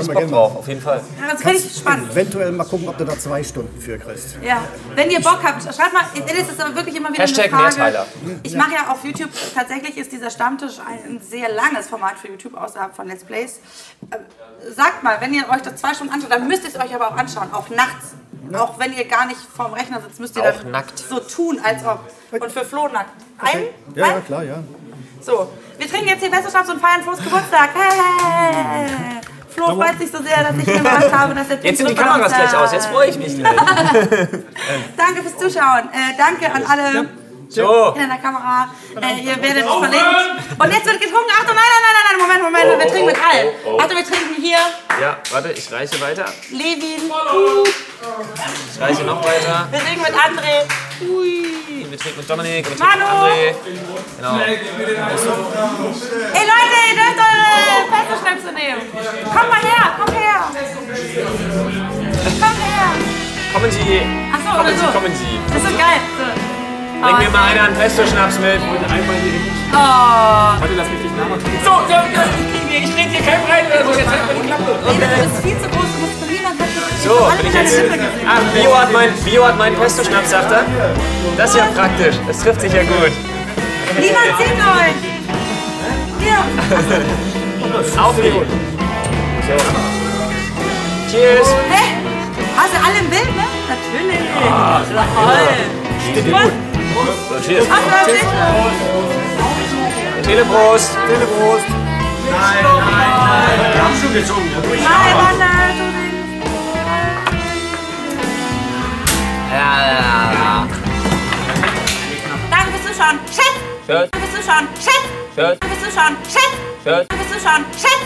ich wir Bock gerne drauf, auf jeden Fall. Ja, das finde ich spannend. Eventuell mal gucken, ob du da zwei Stunden für kriegst. Ja, wenn ihr Bock habt, schreibt mal, das ist aber wirklich immer wieder Hashtag eine Frage. Ich mache ja auf YouTube, tatsächlich ist dieser Stammtisch ein sehr langes Format für YouTube außerhalb von Let's Plays. Äh, Sagt mal, wenn ihr euch das zwei Stunden anschaut, dann müsst ihr es euch aber auch anschauen, auch nachts. Auch wenn ihr gar nicht vorm Rechner sitzt, müsst ihr Auch dann nackt. so tun, als ob. Und für Flo nackt. Ein? Ja, ja, Ein? klar, ja. So, wir trinken jetzt hier Besserschnaps und feiern Flo's Geburtstag. Hey! Flo freut sich so sehr, dass ich gemacht habe, dass er Jetzt sind die Kameras gleich aus, jetzt freue ich mich gleich. Danke fürs Zuschauen. Äh, danke an alle So, in der Kamera. Äh, ihr werdet verlinkt. Und jetzt wird getrunken. Achtung, nein, nein, nein, nein, Moment, Moment. wir trinken mit allen. Achtung, wir trinken hier ja, warte, ich reiche weiter. Levin. Ich reiche noch weiter. Wir trinken mit André. Ui, wir trinken mit Dominik, wir trinken mit Manu. André. Genau. Ey Leute, ihr dürft eure Pesto-Schnäpse nehmen. Kommt mal her, kommt her. Kommt her. Kommen Sie, Achso, kommen oder Sie, so. kommen Sie. Das ist so geil. So. Bring mir mal einer einen Pesto-Schnaps mit. Einmal hier hin. Oh. Warte, lass mich nicht nachmachen. So, so, ich trete hier kein rein oder so, jetzt halt mal die Klappe. Ey, du bist viel zu groß, du musst verlieren. So, bin ich jetzt. Ah, Bio hat mein, Bio hat meinen Pesto-Schnaps, sagt er. Das ist ja praktisch, das trifft sich ja gut. Niemand sieht euch. Hier. Auf die. So. Cheers. Hä? Hast du alle im Bild, ne? Natürlich. Toll. So, cheers. Hast du das nicht? Teleprost. Teleprost. Nein, Mann, Ja, ja, ja. Danke fürs Zuschauen. Schön, Danke fürs Zuschauen. Schön, Danke fürs Zuschauen. Chat. schön. Danke fürs Zuschauen. Chat.